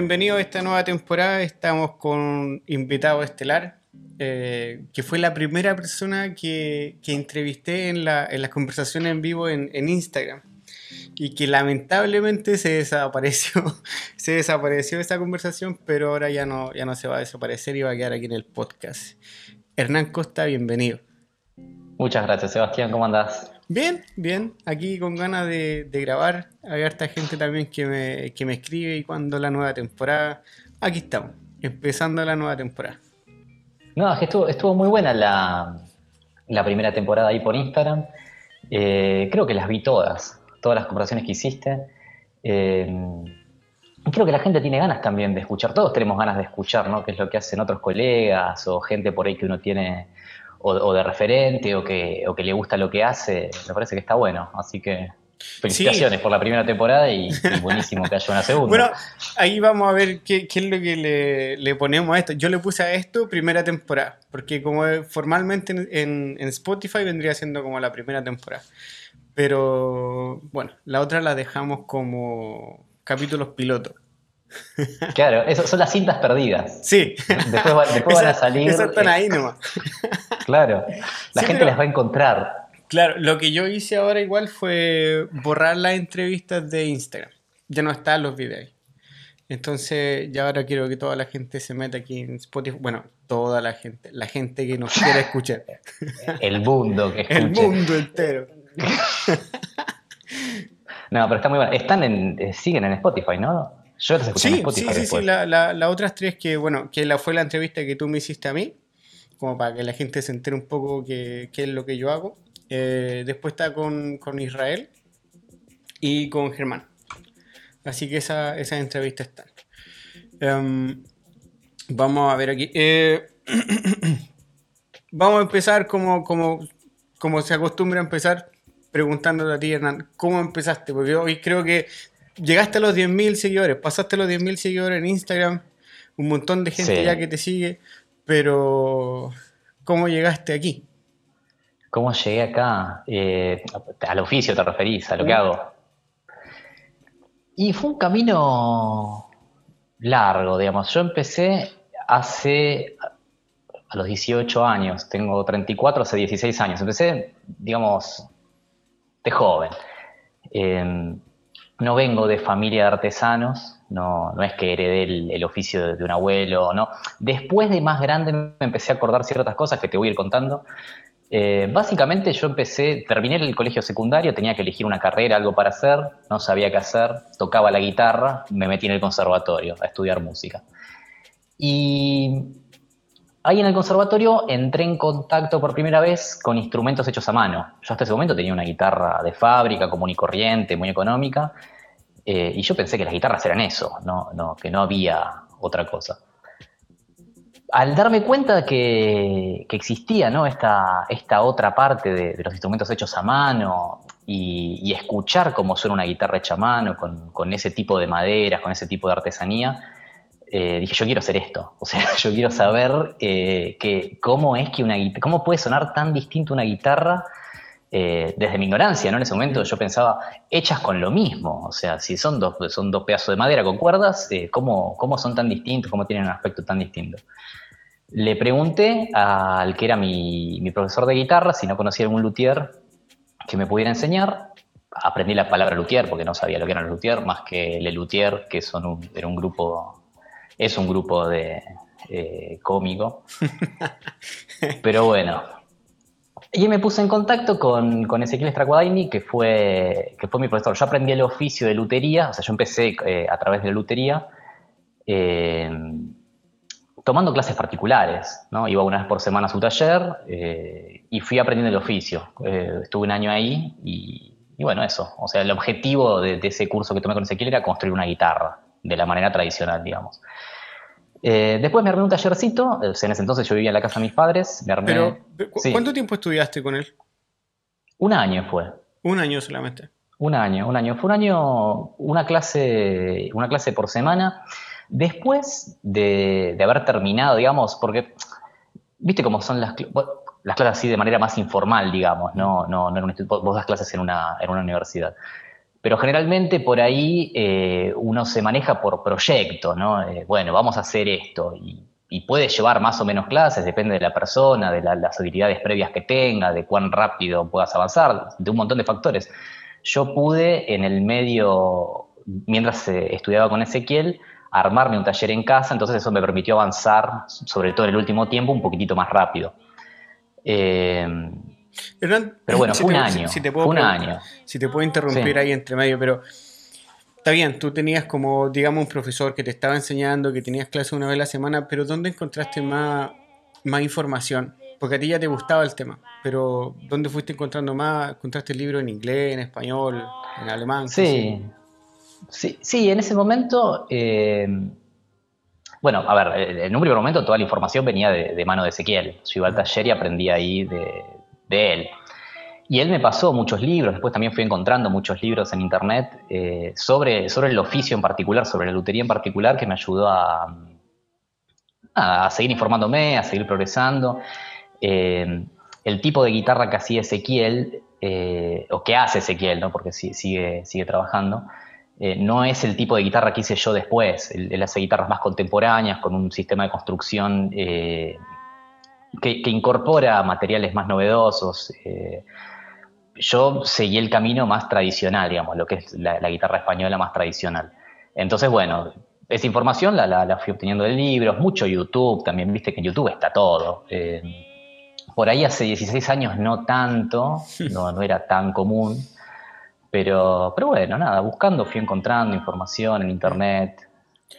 Bueno, bienvenido a esta nueva temporada. Estamos con un invitado estelar, eh, que fue la primera persona que, que entrevisté en, la, en, las conversaciones en vivo en, en, Instagram. Y que lamentablemente se desapareció. se desapareció esa conversación, pero ahora ya no, ya no se va a desaparecer y va a quedar aquí en el podcast. Hernán Costa, bienvenido. Muchas gracias, Sebastián. ¿Cómo andás? Bien, bien, aquí con ganas de, grabar. Hay harta gente también que me, que me escribe y cuando la nueva temporada. Aquí estamos, empezando la nueva temporada. No, es que estuvo, estuvo muy buena la, la, primera temporada ahí por Instagram. Eh, creo que las vi todas, todas las conversaciones que hiciste. Eh, creo que la gente tiene ganas también de escuchar, todos tenemos ganas de escuchar, ¿no? Qué es lo que hacen otros colegas o gente por ahí que uno tiene o, de referente o que, o que le gusta lo que hace, me parece que está bueno. Así que felicitaciones por la primera temporada y, buenísimo que haya una segunda. Bueno, ahí vamos a ver qué, qué es lo que le, le, ponemos a esto. Yo le puse a esto primera temporada, porque como formalmente en, en Spotify vendría siendo como la primera temporada. Pero bueno, la otra la dejamos como capítulos pilotos. Claro, eso son las cintas perdidas. Sí. Después, después van a salir. Esas están ahí nomás. Claro, la gente las va a encontrar. Claro, lo que yo hice ahora igual fue borrar las entrevistas de Instagram. Ya no están los videos. Entonces, ya ahora quiero que toda la gente se meta aquí en Spotify. Bueno, toda la gente. La gente que nos quiere escuchar. El mundo que escuche. El mundo entero. No, pero está muy bueno. Están en, eh, siguen en Spotify, ¿no? Yo las escuché en Spotify. Sí, sí, sí. Las la, otras tres que, bueno, que la, fue la entrevista que tú me hiciste a mí como para que la gente se entere un poco qué, es lo que yo hago. Eh, después está con, Israel y con Germán. Así que esa, esa entrevista está. Em, vamos a ver aquí. Eh, vamos a empezar como, como, como se acostumbra a empezar preguntándote a ti, Hernán, ¿cómo empezaste? Porque hoy creo que llegaste a los 10.000 seguidores, pasaste los 10.000 seguidores en Instagram, un montón de gente ya que te sigue. Pero, ¿cómo llegaste aquí? ¿Cómo llegué acá? Eh, al oficio te referís, a lo que hago. Y fue un camino largo, digamos. Yo empecé hace, a los 18 años, tengo 34, hace 16 años. Empecé, digamos, de joven. Eh, no vengo de familia de artesanos, no, no es que heredé el, oficio de, un abuelo, no. Después de más grande me empecé a acordar ciertas cosas que te voy a ir contando. Eh, básicamente yo empecé, terminé el colegio secundario, tenía que elegir una carrera, algo para hacer, no sabía qué hacer, tocaba la guitarra, me metí en el conservatorio a estudiar música. Y ahí en el conservatorio entré en contacto por primera vez con instrumentos hechos a mano. Yo hasta ese momento tenía una guitarra de fábrica, común y corriente, muy económica, eh, y yo pensé que las guitarras eran eso, que no había otra cosa. Al darme cuenta que, que existía esta, esta otra parte de, los instrumentos hechos a mano y, escuchar cómo suena una guitarra hecha a mano, con, ese tipo de maderas, con ese tipo de artesanía, eh, dije, yo quiero hacer esto. O sea, yo quiero saber eh, que, cómo es que una cómo puede sonar tan distinto una guitarra eh, desde mi ignorancia, ¿no? En ese momento yo pensaba, hechas con lo mismo, o sea, si son dos, son dos pedazos de madera con cuerdas, eh, ¿cómo, son tan distintos? ¿Cómo tienen un aspecto tan distinto? Le pregunté al que era mi, profesor de guitarra si no conocía algún luthier que me pudiera enseñar. Aprendí la palabra luthier porque no sabía lo que era los luthier, más que Le Luthier, que son un, era un grupo, es un grupo de eh, cómico. Pero bueno, y me puse en contacto con, con Ezequiel Stracuadaini, que fue, que fue mi profesor. Yo aprendí el oficio de lutería, o sea, yo empecé eh, a través de la lutería, eh, tomando clases particulares, ¿no? Iba una vez por semana a su taller eh, y fui aprendiendo el oficio. estuve un año ahí y, bueno, eso. O sea, el objetivo de, de, ese curso que tomé con Ezequiel era construir una guitarra, de la manera tradicional, digamos. Eh, después me armé un tallercito, en ese entonces yo vivía en la casa de mis padres, me armé... Pero, ¿cuánto tiempo estudiaste con él? Un año fue. Un año solamente. Un año, un año. Fue un año, una clase, una clase por semana. Después de, haber terminado, digamos, porque, viste cómo son las, las clases así de manera más informal, digamos, no, no, no vos das clases en una, en una universidad. Pero generalmente por ahí eh, uno se maneja por proyecto, ¿no? Eh, bueno, vamos a hacer esto y, puede llevar más o menos clases, depende de la persona, de las habilidades previas que tenga, de cuán rápido puedas avanzar, de un montón de factores. Yo pude en el medio, mientras estudiaba con Ezequiel, armarme un taller en casa, entonces eso me permitió avanzar, sobre todo en el último tiempo, un poquitito más rápido. Eh, pero bueno, fue un año. Si, te puedo un año. Si te puedo interrumpir ahí entre medio, pero está bien, tú tenías como, digamos, un profesor que te estaba enseñando, que tenías clase una vez a la semana, pero ¿dónde encontraste más, más información? Porque a ti ya te gustaba el tema, pero ¿dónde fuiste encontrando más? ¿Encontraste el libro en inglés, en español, en alemán? Sí, sí, sí, en ese momento... Eh, bueno, a ver, en un primer momento toda la información venía de, mano de Ezequiel. Yo iba al taller y aprendí ahí de, de él. Y él me pasó muchos libros, después también fui encontrando muchos libros en internet eh, sobre, sobre el oficio en particular, sobre la lutería en particular, que me ayudó a, a seguir informándome, a seguir progresando. Eh, el tipo de guitarra que hacía Ezequiel, eh, o que hace Ezequiel, ¿no? porque sigue, sigue trabajando, no es el tipo de guitarra que hice yo después. Él, hace guitarras más contemporáneas, con un sistema de construcción que, incorpora materiales más novedosos. Eh, yo seguí el camino más tradicional, digamos, lo que es la, guitarra española más tradicional. Entonces, bueno, esa información la, fui obteniendo de libros, mucho YouTube, también viste que en YouTube está todo. Eh, por ahí hace 16 años no tanto, no, no era tan común, pero, pero bueno, nada, buscando fui encontrando información en internet,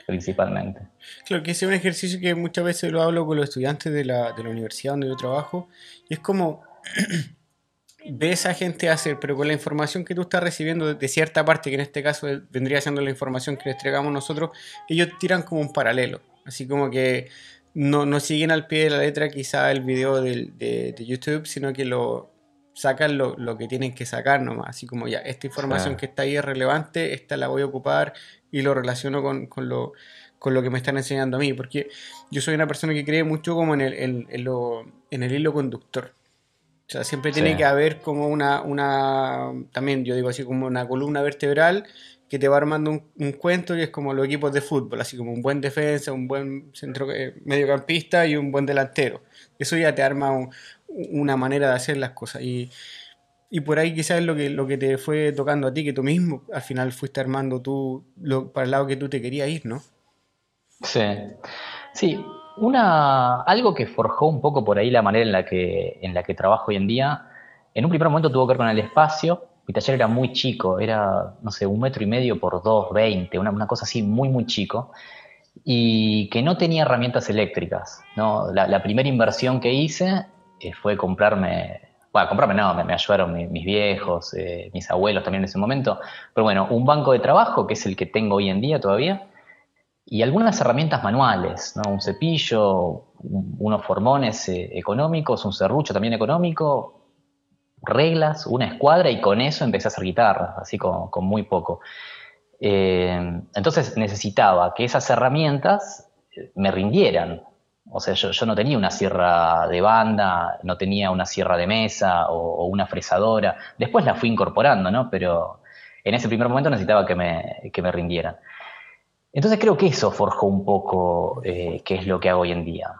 principalmente. Claro, que ese es un ejercicio que muchas veces lo hablo con los estudiantes de la, de la universidad donde yo trabajo, y es como ves a gente hacer, pero con la información que tú estás recibiendo de cierta parte, que en este caso vendría siendo la información que les entregamos nosotros, ellos tiran como un paralelo, así como que no, no siguen al pie de la letra quizá el video de, de, YouTube, sino que lo sacan lo, lo, que tienen que sacar nomás, así como ya, esta información que está ahí es relevante, esta la voy a ocupar y lo relaciono con, con, lo, con lo que me están enseñando a mí, porque yo soy una persona que cree mucho como en el, en, en lo, en el hilo conductor. O sea, siempre tiene que haber como una, una, también yo digo así, como una columna vertebral que te va armando un, un, cuento y es como los equipos de fútbol, así como un buen defensa, un buen centro, eh, mediocampista y un buen delantero. Eso ya te arma una manera de hacer las cosas. Y, y por ahí quizás es lo que, lo que te fue tocando a ti, que tú mismo al final fuiste armando tú para el lado que tú te querías ir, ¿no? Sí. Sí, una, algo que forjó un poco por ahí la manera en la, que, en la que trabajo hoy en día, en un primer momento tuvo que ver con el espacio. Mi taller era muy chico, era, no sé, un metro y medio por dos, veinte, una, una cosa así muy, muy chico, y que no tenía herramientas eléctricas. ¿no? La, la primera inversión que hice eh, fue comprarme bueno, comprarme no, me, ayudaron mis, viejos, eh, mis abuelos también en ese momento, pero bueno, un banco de trabajo, que es el que tengo hoy en día todavía, y algunas herramientas manuales, ¿no? un cepillo, unos formones eh, económicos, un serrucho también económico, reglas, una escuadra, y con eso empecé a hacer guitarra, así con, muy poco. Eh, entonces necesitaba que esas herramientas me rindieran, o sea, yo, no tenía una sierra de banda, no tenía una sierra de mesa o, una fresadora. Después la fui incorporando, ¿no? Pero en ese primer momento necesitaba que me, que me rindieran. Entonces creo que eso forjó un poco eh, qué es lo que hago hoy en día.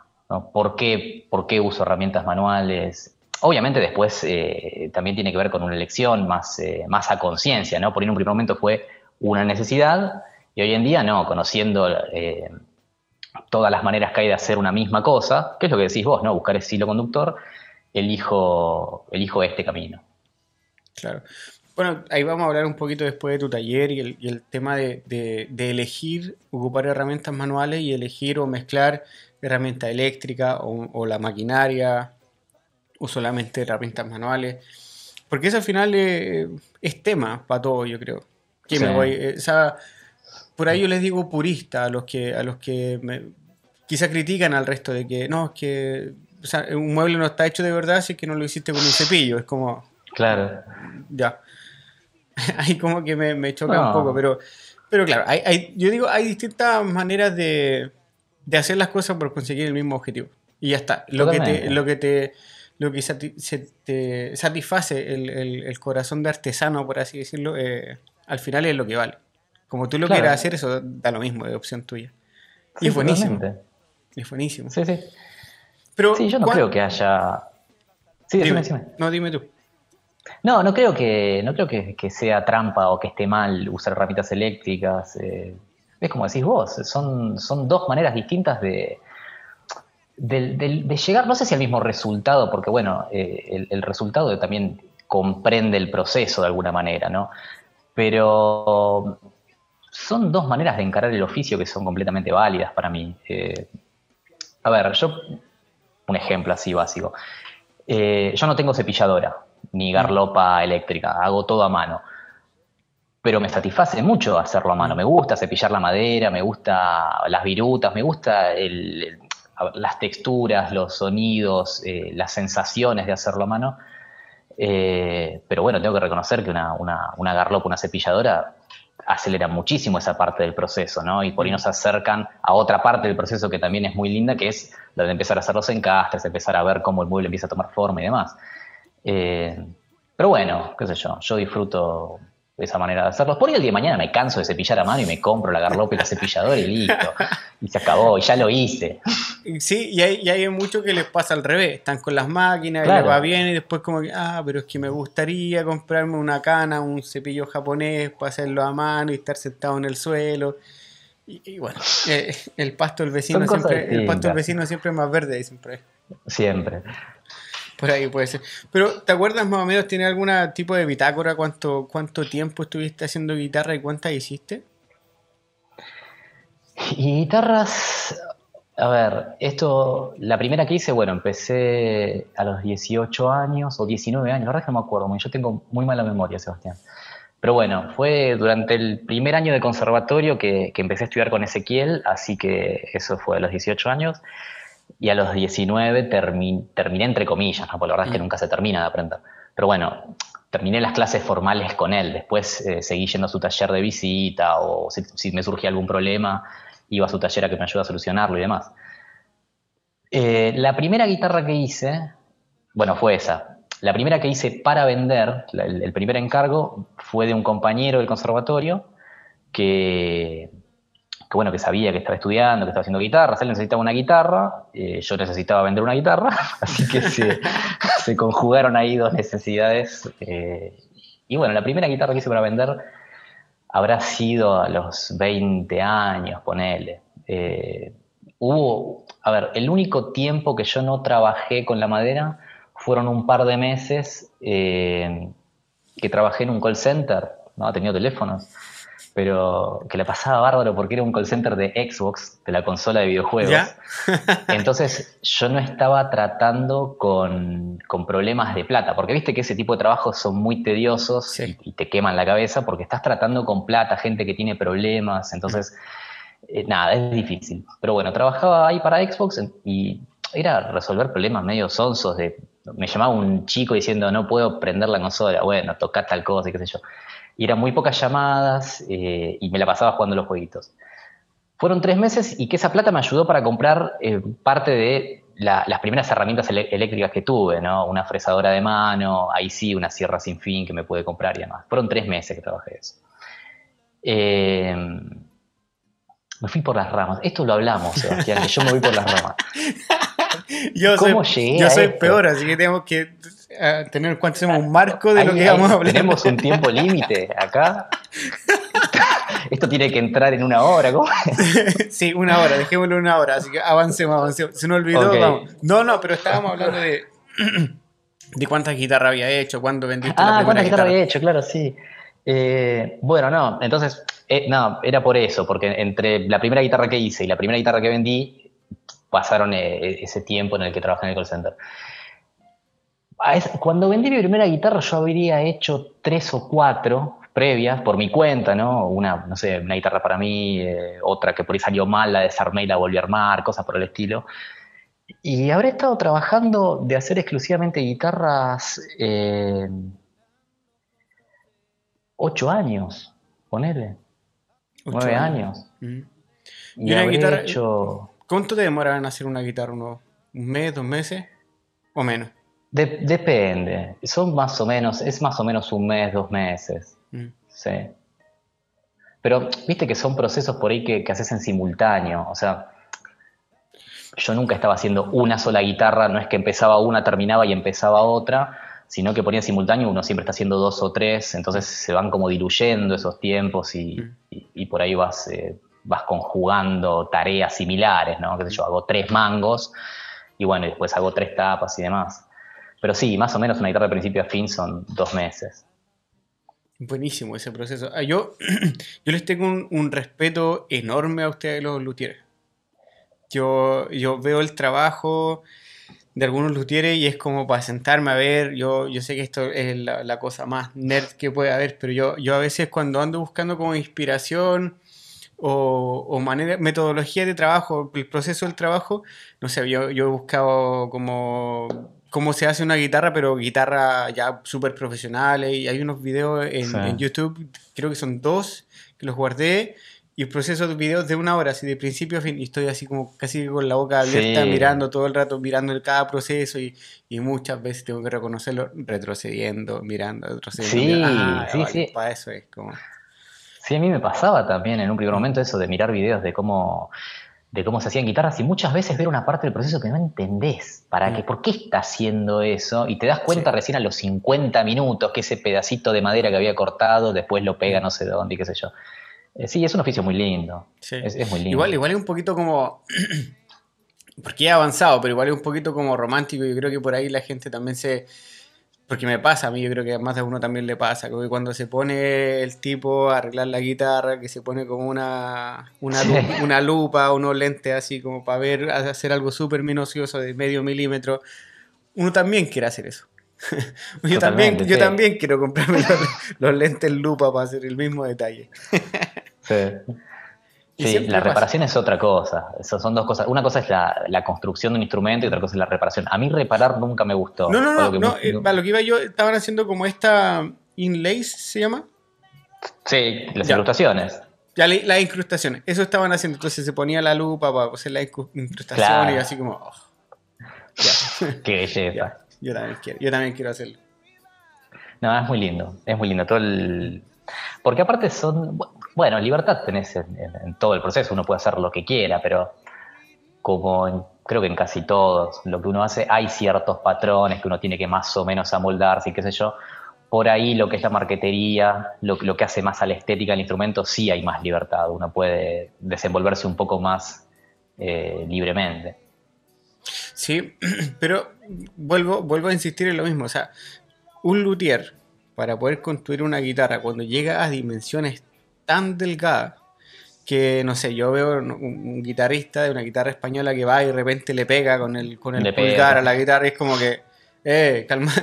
¿Por, qué, ¿Por qué uso herramientas manuales? Obviamente después eh, también tiene que ver con una elección más, eh, más a conciencia, ¿no? Por en un primer momento fue una necesidad y hoy en día no, conociendo todas las maneras que hay de hacer una misma cosa, que es lo que decís vos, ¿no? Buscar ese hilo conductor, elijo, elijo este camino. Claro. Bueno, ahí vamos a hablar un poquito después de tu taller y el, tema de, elegir, ocupar herramientas manuales y elegir o mezclar herramientas eléctricas o, la maquinaria o solamente herramientas manuales. Porque eso al final es, tema para todo, yo creo. Que me voy, eh, por ahí yo les digo purista a los que, a los que me, quizá critican al resto de que no, es que un mueble no está hecho de verdad si es que no lo hiciste con un cepillo. Es como. Claro. Ya. Ahí como que me, choca un poco, pero, pero claro, hay, yo digo, hay distintas maneras de, hacer las cosas por conseguir el mismo objetivo. Y ya está. Lo que te, lo que te, lo que te satisface el, corazón de artesano, por así decirlo, eh, al final es lo que vale. Como tú lo quieras hacer, eso da lo mismo, es opción tuya. y es buenísimo. Es buenísimo. Sí, sí. Pero, sí, yo no creo que haya. Sí, dime, No, dime tú. No, no creo que, no creo que, sea trampa o que esté mal usar herramientas eléctricas. Eh, es como decís vos, son, son dos maneras distintas de, de, llegar, no sé si al mismo resultado, porque bueno, eh, el, resultado también comprende el proceso de alguna manera, ¿no? Pero son dos maneras de encarar el oficio que son completamente válidas para mí. Eh, a ver, yo, un ejemplo así básico. Eh, yo no tengo cepilladora ni garlopa eléctrica, hago todo a mano. Pero me satisface mucho hacerlo a mano. Me gusta cepillar la madera, me gusta las virutas, me gusta las texturas, los sonidos, eh, las sensaciones de hacerlo a mano. Eh, pero bueno, tengo que reconocer que una, una, una garlopa, una cepilladora, acelera muchísimo esa parte del proceso, ¿no? Y por ahí nos acercan a otra parte del proceso que también es muy linda, que es la de empezar a hacer los encastres, empezar a ver cómo el mueble empieza a tomar forma y demás. Eh, pero bueno, qué sé yo, yo disfruto esa manera de hacerlo. Por ahí el día de mañana me canso de cepillar a mano y me compro la garlopa y la cepilladora y listo. Y se acabó, y ya lo hice. Sí, y hay, y hay mucho que les pasa al revés. Están con las máquinas, y les va bien, y después como que, ah, pero es que me gustaría comprarme una cana, un cepillo japonés para hacerlo a mano y estar sentado en el suelo. Y, bueno, eh, el pasto del vecino siempre, el pasto del vecino siempre es más verde, siempre. Siempre. Por ahí puede ser. Pero, ¿te acuerdas más o menos, tiene algún tipo de bitácora? ¿Cuánto, ¿Cuánto tiempo estuviste haciendo guitarra y cuántas hiciste? Y guitarras, a ver, esto, la primera que hice, bueno, empecé a los 18 años o 19 años, la verdad es que no me acuerdo, yo tengo muy mala memoria, Sebastián. Pero bueno, fue durante el primer año de conservatorio que, que empecé a estudiar con Ezequiel, así que eso fue a los 18 años y a los 19 terminé entre comillas, ¿no? porque la verdad es que mm. nunca se termina de aprender. Pero bueno, terminé las clases formales con él, después eh, seguí yendo a su taller de visita o si, me surgía algún problema, iba a su taller a que me ayude a solucionarlo y demás. Eh, la primera guitarra que hice, bueno, fue esa. La primera que hice para vender, el primer encargo, fue de un compañero del conservatorio que bueno, que sabía que estaba estudiando, que estaba haciendo guitarra, él necesitaba una guitarra, eh, yo necesitaba vender una guitarra, así que se, conjugaron ahí dos necesidades. Eh, y bueno, la primera guitarra que hice para vender habrá sido a los 20 años, ponele. Eh, hubo, a ver, el único tiempo que yo no trabajé con la madera fueron un par de meses que trabajé en un call center, no ha tenido teléfonos pero que le pasaba bárbaro porque era un call center de Xbox, de la consola de videojuegos. Entonces yo no estaba tratando con, problemas de plata, porque viste que ese tipo de trabajos son muy tediosos y, te queman la cabeza porque estás tratando con plata, gente que tiene problemas, entonces eh, nada, es difícil. Pero bueno, trabajaba ahí para Xbox y era resolver problemas medio sonsos de... Me llamaba un chico diciendo no puedo prender la consola, bueno, tocar tal cosa y qué sé yo y eran muy pocas llamadas eh, y me la pasaba jugando los jueguitos. Fueron tres meses y que esa plata me ayudó para comprar eh, parte de las primeras herramientas eléctricas que tuve, ¿no? Una fresadora de mano, ahí sí, una sierra sin fin que me pude comprar y demás. Fueron tres meses que trabajé eso. Eh, me fui por las ramas. Esto lo hablamos, Sebastián, que yo me voy por las ramas. yo soy, yo soy peor, así que tenemos que tener cuánto hacemos un marco de lo que vamos a hablar. Tenemos un tiempo límite acá. Esto tiene que entrar en una hora, ¿cómo? sí, una hora, dejémoslo una hora, así que avancemos, avancemos. Se nos olvidó, vamos. No, no, pero estábamos hablando de, de cuántas guitarras había hecho, cuándo vendiste ah, la primera cuántas guitarras había hecho, claro, sí. Eh, bueno, no, entonces, eh, no, era por eso, porque entre la primera guitarra que hice y la primera guitarra que vendí, pasaron eh, ese tiempo en el que trabajé en el call center cuando vendí mi primera guitarra yo habría hecho tres o cuatro previas por mi cuenta, ¿no? Una, no sé, una guitarra para mí, eh, otra que por ahí salió mal, la desarmé y la volví a armar, cosas por el estilo. Y habré estado trabajando de hacer exclusivamente guitarras eh, ocho años, ponele. Nueve años. Mm. Y, una guitarra, hecho... ¿Cuánto te demora en hacer una guitarra? ¿Un mes, dos meses? ¿O menos? depende. Son más o menos, es más o menos un mes, dos meses. Mm. Sí. Pero viste que son procesos por ahí que, que haces en simultáneo. O sea, yo nunca estaba haciendo una sola guitarra, no es que empezaba una, terminaba y empezaba otra, sino que ponía en simultáneo, uno siempre está haciendo dos o tres, entonces se van como diluyendo esos tiempos y, mm. por ahí vas, eh, vas conjugando tareas similares, ¿no? Que yo, hago tres mangos y bueno, después hago tres tapas y demás. Pero sí, más o menos una guitarra de principio a fin son dos meses. Buenísimo ese proceso. Ah, yo, yo les tengo un, respeto enorme a ustedes los luthieres. Yo, yo veo el trabajo de algunos luthieres y es como para sentarme a ver, yo, yo sé que esto es la, cosa más nerd que puede haber, pero yo, yo a veces cuando ando buscando como inspiración o, o manera, metodología de trabajo, el proceso del trabajo, no sé, yo, yo he buscado como cómo se hace una guitarra, pero guitarra ya súper profesional. Y hay unos videos en, YouTube, creo que son dos, que los guardé. Y el proceso de videos de una hora, así de principio a fin, y estoy así como casi con la boca abierta, mirando todo el rato, mirando cada proceso, y, y, muchas veces tengo que reconocerlo retrocediendo, mirando, retrocediendo. Sí, ah, sí, sí. Para eso es como... Sí, a mí me pasaba también en un primer momento eso de mirar videos de cómo de cómo se hacían guitarras y muchas veces ver una parte del proceso que no entendés. ¿Para mm. qué? ¿Por qué está haciendo eso? Y te das cuenta recién a los 50 minutos que ese pedacito de madera que había cortado después lo pega mm. no sé dónde y qué sé yo. Eh, sí, es un oficio muy lindo. Es, muy lindo. Igual, igual es un poquito como... porque he avanzado, pero igual es un poquito como romántico. Yo creo que por ahí la gente también se porque me pasa a mí, yo creo que a más de uno también le pasa, que cuando se pone el tipo a arreglar la guitarra, que se pone como una, una, lupa, una lupa, unos lentes así como para ver, hacer algo súper minucioso de medio milímetro, uno también quiere hacer eso. yo, también, yo también quiero comprarme los, los, lentes lupa para hacer el mismo detalle. sí. Sí, la reparación es otra cosa. Eso son dos cosas. Una cosa es la, construcción de un instrumento y otra cosa es la reparación. A mí reparar nunca me gustó. No, no, no. no eh, lo que iba yo, estaban haciendo como esta inlays, ¿se llama? Sí, las incrustaciones. Ya, las incrustaciones. Eso estaban haciendo. Entonces se ponía la lupa para hacer las incrustaciones y así como. Oh, Qué belleza. Yo también quiero. Yo también quiero hacerlo. No, es muy lindo. Es muy lindo. Todo el. Porque aparte son. Bueno, libertad tenés en, todo el proceso, uno puede hacer lo que quiera, pero como creo que en casi todos, lo que uno hace, hay ciertos patrones que uno tiene que más o menos amoldarse y qué sé yo. Por ahí lo que es la marquetería, lo, lo que hace más a la estética del instrumento, sí hay más libertad, uno puede desenvolverse un poco más eh, libremente. Sí, pero vuelvo, vuelvo a insistir en lo mismo, o sea, un luthier para poder construir una guitarra cuando llega a dimensiones tan delgada que, no sé, yo veo un, guitarrista de una guitarra española que va y de repente le pega con el, con el pulgar a la guitarra y es como que, eh, calma,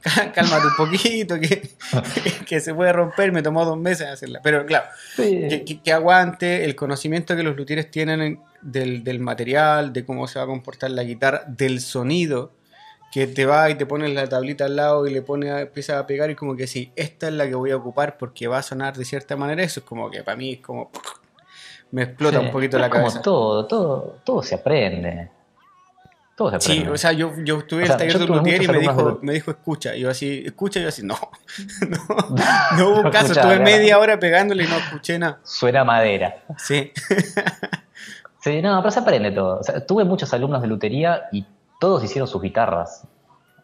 cálmate un poquito, que, que, se puede romper, me tomó dos meses hacerla. Pero claro, que, que, aguante el conocimiento que los luthieres tienen del, del, material, de cómo se va a comportar la guitarra, del sonido, que te va y te pones la tablita al lado y le pone, empieza a pegar y como que sí, esta es la que voy a ocupar porque va a sonar de cierta manera, eso es como que para mí es como me explota un poquito la cabeza. Como todo, todo, todo se aprende. Todo se aprende. Sí, o sea, yo, yo estuve en el taller de Luthier y me dijo, me dijo, escucha. Y yo así, escucha, y yo así, no. no, no hubo caso, estuve media hora pegándole y no escuché nada. Suena madera. Sí. sí, no, pero se aprende todo. O sea, tuve muchos alumnos de lutería y todos hicieron sus guitarras.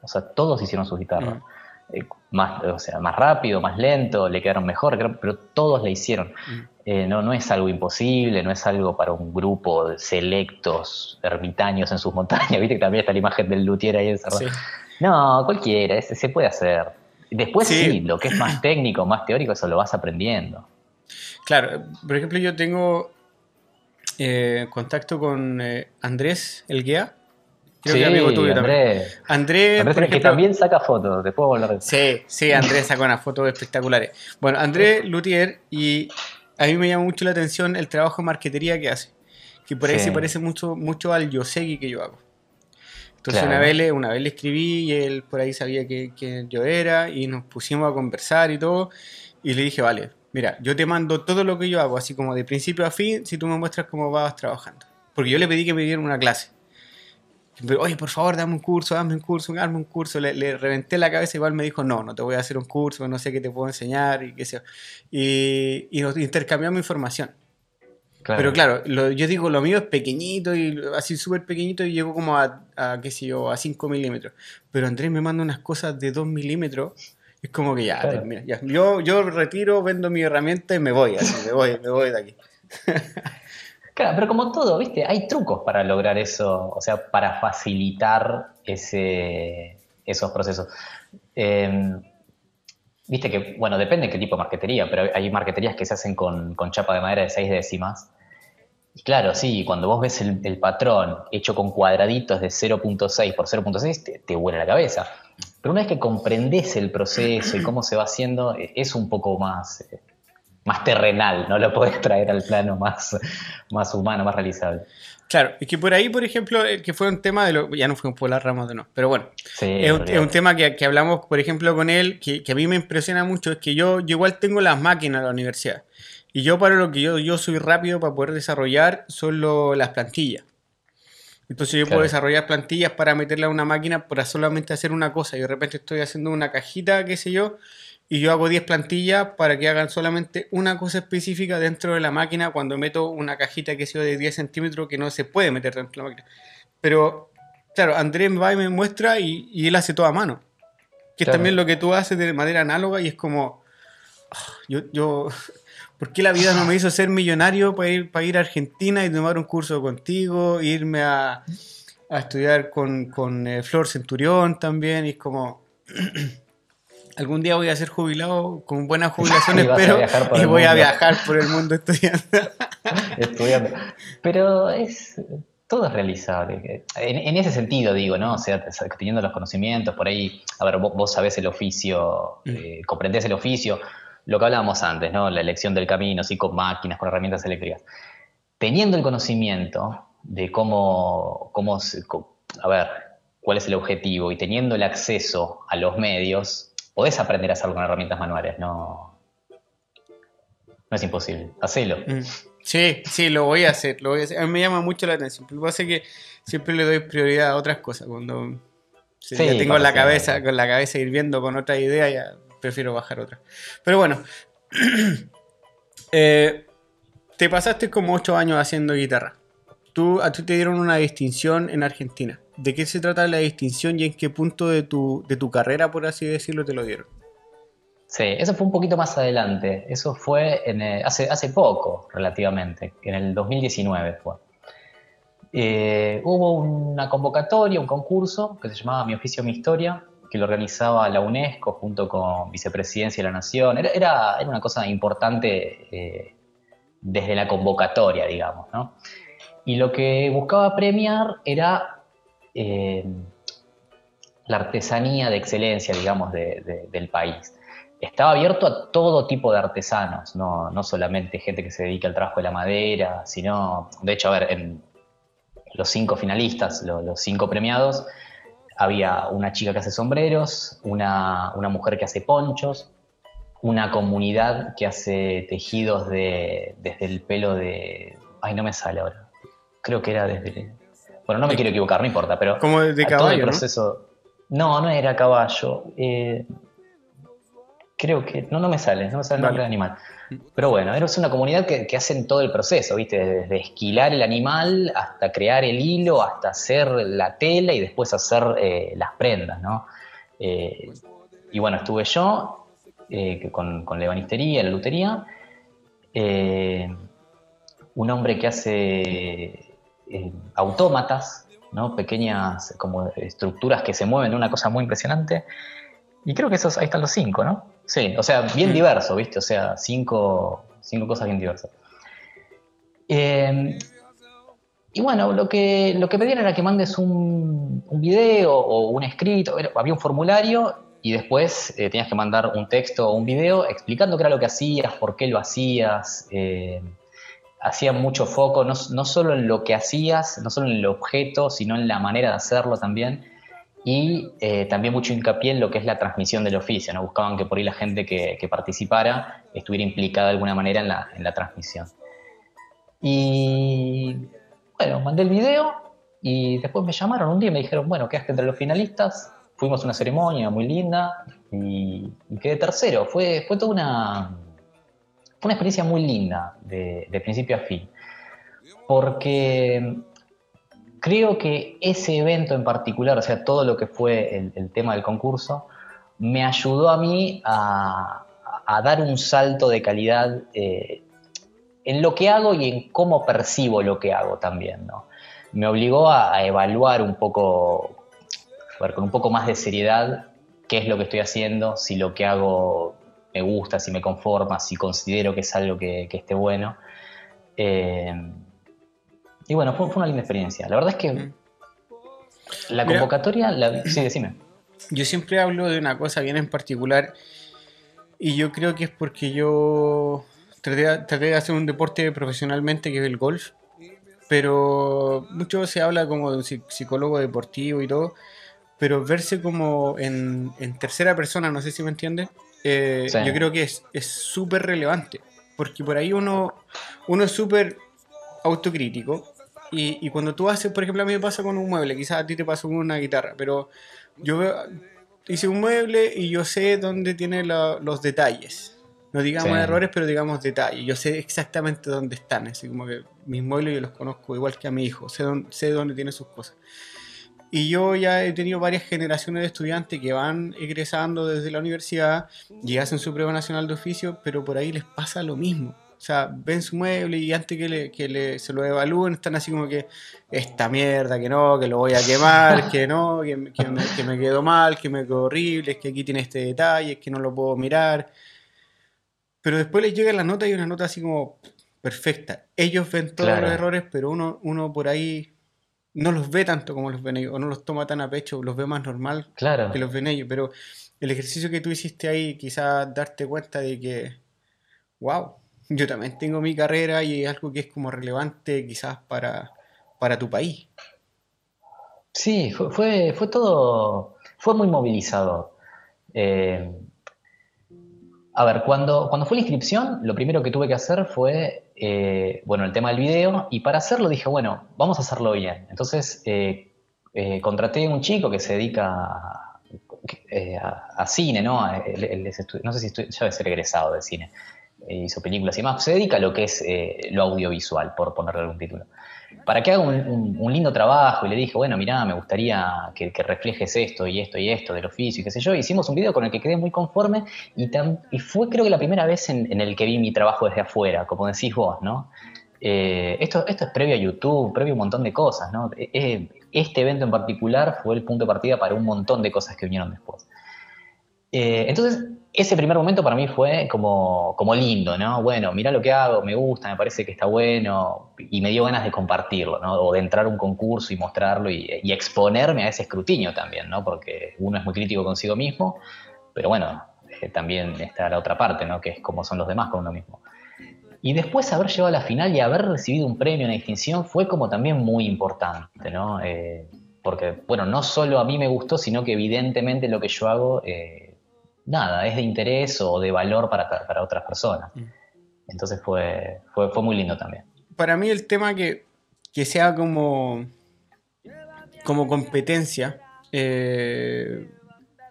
O sea, todos hicieron sus guitarras. Mm. Eh, más, o sea, más rápido, más lento, le quedaron mejor, pero todos le hicieron. Mm. Eh, no, no es algo imposible, no es algo para un grupo de selectos ermitaños en sus montañas. Viste que también está la imagen del luthier ahí encerrado. No, cualquiera, se puede hacer. Después sí. lo que es más técnico, más teórico, eso lo vas aprendiendo. Claro, por ejemplo, yo tengo eh, contacto con Andrés El Guía sí, amigo tuyo Andrés. Andrés, Andrés que también saca fotos, después volver. Sí, sí, Andrés saca unas fotos espectaculares. Bueno, Andrés Luthier, y a mí me llama mucho la atención el trabajo de marquetería que hace, que por ahí se parece mucho, mucho al Yosegi que yo hago. Entonces una, vez le, una vez le escribí y él por ahí sabía que, que yo era y nos pusimos a conversar y todo, y le dije, vale, mira, yo te mando todo lo que yo hago, así como de principio a fin, si tú me muestras cómo vas trabajando. Porque yo le pedí que me dieran una clase oye, por favor, dame un curso, dame un curso, dame un curso. Le, reventé la cabeza, igual me dijo, no, no te voy a hacer un curso, no sé qué te puedo enseñar y qué sé Y, y nos intercambiamos información. Pero claro, yo digo, lo mío es pequeñito y así súper pequeñito y llego como a, a, qué sé yo, a 5 milímetros. Pero Andrés me manda unas cosas de 2 milímetros. Es como que ya, termina. Ya. Yo, yo retiro, vendo mi herramienta y me voy, así, me voy, me voy de aquí. Claro, pero como todo, ¿viste? Hay trucos para lograr eso, o sea, para facilitar ese, esos procesos. Em, viste que, bueno, depende de qué tipo de marquetería, pero hay marqueterías que se hacen con, chapa de madera de seis décimas. Y claro, sí, cuando vos ves el, patrón hecho con cuadraditos de 0.6 por 0.6, te, te huele la cabeza. Pero una vez que comprendes el proceso y cómo se va haciendo, es un poco más, eh, más terrenal, no lo podés traer al plano más, más humano, más realizable. Claro, es que por ahí, por ejemplo, que fue un tema de lo. Ya no fue por las ramas de no, pero bueno. es, un, tema que, que, hablamos, por ejemplo, con él, que, que, a mí me impresiona mucho, es que yo, igual tengo las máquinas de la universidad. Y yo, para lo que yo, yo soy rápido para poder desarrollar, son las plantillas. Entonces yo puedo desarrollar plantillas para meterla a una máquina para solamente hacer una cosa. Y de repente estoy haciendo una cajita, qué sé yo, y yo hago 10 plantillas para que hagan solamente una cosa específica dentro de la máquina cuando meto una cajita que sea de 10 centímetros que no se puede meter dentro de la máquina. Pero, claro, Andrés va y me muestra y, él hace todo a mano. Que es también lo que tú haces de manera análoga y es como, ah, yo, yo, ¿por qué la vida no me hizo ser millonario para ir, para ir a Argentina y tomar un curso contigo, irme a, a estudiar con, con eh, Flor Centurión también? Y es como... Algún día voy a ser jubilado con buenas jubilaciones, pero y voy a viajar por el mundo estudiando. estudiando. Pero es todo es realizable. En, ese sentido, digo, ¿no? O sea, teniendo los conocimientos, por ahí, a ver, vos, sabés el oficio, mm. eh, comprendés el oficio, lo que hablábamos antes, ¿no? La elección del camino, sí, con máquinas, con herramientas eléctricas. Teniendo el conocimiento de cómo, cómo, a ver, cuál es el objetivo y teniendo el acceso a los medios, podés aprender a hacerlo con herramientas manuales, no, no es imposible. Hacelo. Mm. Sí, sí, lo voy a hacer, lo voy a hacer. A mí me llama mucho la atención. Lo que pasa es que siempre le doy prioridad a otras cosas. Cuando tengo la cabeza, con la cabeza hirviendo con otra idea, ya prefiero bajar otra. Pero bueno, eh, te pasaste como ocho años haciendo guitarra. Tú, a ti te dieron una distinción en Argentina. ¿De qué se trata la distinción y en qué punto de tu, de tu carrera, por así decirlo, te lo dieron? Sí, eso fue un poquito más adelante. Eso fue en hace, hace poco, relativamente. En el 2019 fue. Eh, hubo una convocatoria, un concurso que se llamaba Mi Oficio, Mi Historia, que lo organizaba la UNESCO junto con Vicepresidencia de la Nación. Era, era, una cosa importante eh, desde la convocatoria, digamos. ¿no? Y lo que buscaba premiar era eh, la artesanía de excelencia, digamos, del país. Estaba abierto a todo tipo de artesanos, no, no solamente gente que se dedica al trabajo de la madera, sino, de hecho, a ver, en los cinco finalistas, los, cinco premiados, había una chica que hace sombreros, una, mujer que hace ponchos, una comunidad que hace tejidos de, desde el pelo de... Ay, no me sale ahora. Creo que era desde bueno, no me quiero equivocar, no importa, pero. Como de caballo. proceso. ¿no? no, era caballo. Eh, creo que. No, no me sale, no me sale el nombre del animal. Pero bueno, era una comunidad que, que, hacen todo el proceso, ¿viste? Desde esquilar el animal hasta crear el hilo, hasta hacer la tela y después hacer eh, las prendas, ¿no? Eh, y bueno, estuve yo con, con la ebanistería, la lutería. un hombre que hace eh, autómatas, ¿no? pequeñas como estructuras que se mueven, una cosa muy impresionante. Y creo que esos, ahí están los cinco, ¿no? Sí, o sea, bien diverso, ¿viste? O sea, cinco, cinco cosas bien diversas. Eh, y bueno, lo que, lo que pedían era que mandes un, un video o un escrito, había un formulario y después eh, tenías que mandar un texto o un video explicando qué era lo que hacías, por qué lo hacías, hacía mucho foco no, solo en lo que hacías, no solo en el objeto, sino en la manera de hacerlo también. Y eh, también mucho hincapié en lo que es la transmisión del oficio. ¿no? Buscaban que por ahí la gente que, participara estuviera implicada de alguna manera en la, transmisión. Y bueno, mandé el video y después me llamaron un día y me dijeron, bueno, quedaste entre los finalistas, fuimos a una ceremonia muy linda y, quedé tercero. Fue, fue toda una, fue una experiencia muy linda de, principio a fin, porque creo que ese evento en particular, o sea, todo lo que fue el, tema del concurso, me ayudó a mí a, dar un salto de calidad eh, en lo que hago y en cómo percibo lo que hago también, ¿no? Me obligó a, evaluar un poco, con un poco más de seriedad qué es lo que estoy haciendo, si lo que hago me gusta, si me conforma, si considero que es algo que, esté bueno. Eh, y bueno, fue, una linda experiencia. La verdad es que la convocatoria, sí, decime. Yo siempre hablo de una cosa bien en particular y yo creo que es porque yo traté, de hacer un deporte profesionalmente que es el golf, pero mucho se habla como de un psicólogo deportivo y todo, pero verse como en, tercera persona, no sé si me entiendes, eh, yo creo que es súper relevante, porque por ahí uno, uno es súper autocrítico y, cuando tú haces, por ejemplo, a mí me pasa con un mueble, quizás a ti te pasa con una guitarra, pero yo hice un mueble y yo sé dónde tiene los detalles. No digamos errores, pero digamos detalles. Yo sé exactamente dónde están, así como que mis muebles yo los conozco igual que a mi hijo, sé dónde, sé dónde tiene sus cosas. Y yo ya he tenido varias generaciones de estudiantes que van egresando desde la universidad y hacen su prueba nacional de oficio, pero por ahí les pasa lo mismo. O sea, ven su mueble y antes que, le, que le, se lo evalúen están así como que esta mierda, que no, que lo voy a quemar, que no, que, me, que me quedó mal, que me quedó horrible, es que aquí tiene este detalle, es que no lo puedo mirar. Pero después les llega la nota y una nota así como perfecta. Ellos ven todos los errores, pero uno, uno por ahí no los ve tanto como los ven ellos, o no los toma tan a pecho, los ve más normal que los ven ellos. Pero el ejercicio que tú hiciste ahí, quizás darte cuenta de que, wow, yo también tengo mi carrera y es algo que es como relevante quizás para, para tu país. Sí, fue, fue, todo, fue muy movilizador. Eh, a ver, cuando, cuando fue la inscripción, lo primero que tuve que hacer fue, eh, bueno, el tema del video, y para hacerlo dije, bueno, vamos a hacerlo bien. Entonces, eh, eh, contraté a un chico que se dedica a, cine, ¿no? no sé si ya debe ser egresado de cine, hizo películas y más, se dedica a lo que es lo audiovisual, por ponerle algún título para que haga un, lindo trabajo y le dije, bueno, mirá, me gustaría que, reflejes esto y esto y esto del oficio y qué sé yo. Hicimos un video con el que quedé muy conforme y, y fue creo que la primera vez en, el que vi mi trabajo desde afuera, como decís vos, ¿no? Eh, esto, esto es previo a YouTube, previo a un montón de cosas, ¿no? Eh, eh, este evento en particular fue el punto de partida para un montón de cosas que vinieron después. Entonces, ese primer momento para mí fue como, como lindo, ¿no? Bueno, mira lo que hago, me gusta, me parece que está bueno, y me dio ganas de compartirlo, ¿no? O de entrar a un concurso y mostrarlo y, exponerme a ese escrutinio también, ¿no? Porque uno es muy crítico consigo mismo, pero bueno, eh, también está la otra parte, ¿no? Que es como son los demás con uno mismo. Y después haber llegado a la final y haber recibido un premio, una distinción, fue como también muy importante, ¿no? Eh, porque, bueno, no solo a mí me gustó, sino que evidentemente lo que yo hago... Eh, nada, es de interés o de valor para, para otras personas. Mm. Entonces fue, fue, fue, muy lindo también. Para mí el tema que, que sea como, como competencia, eh,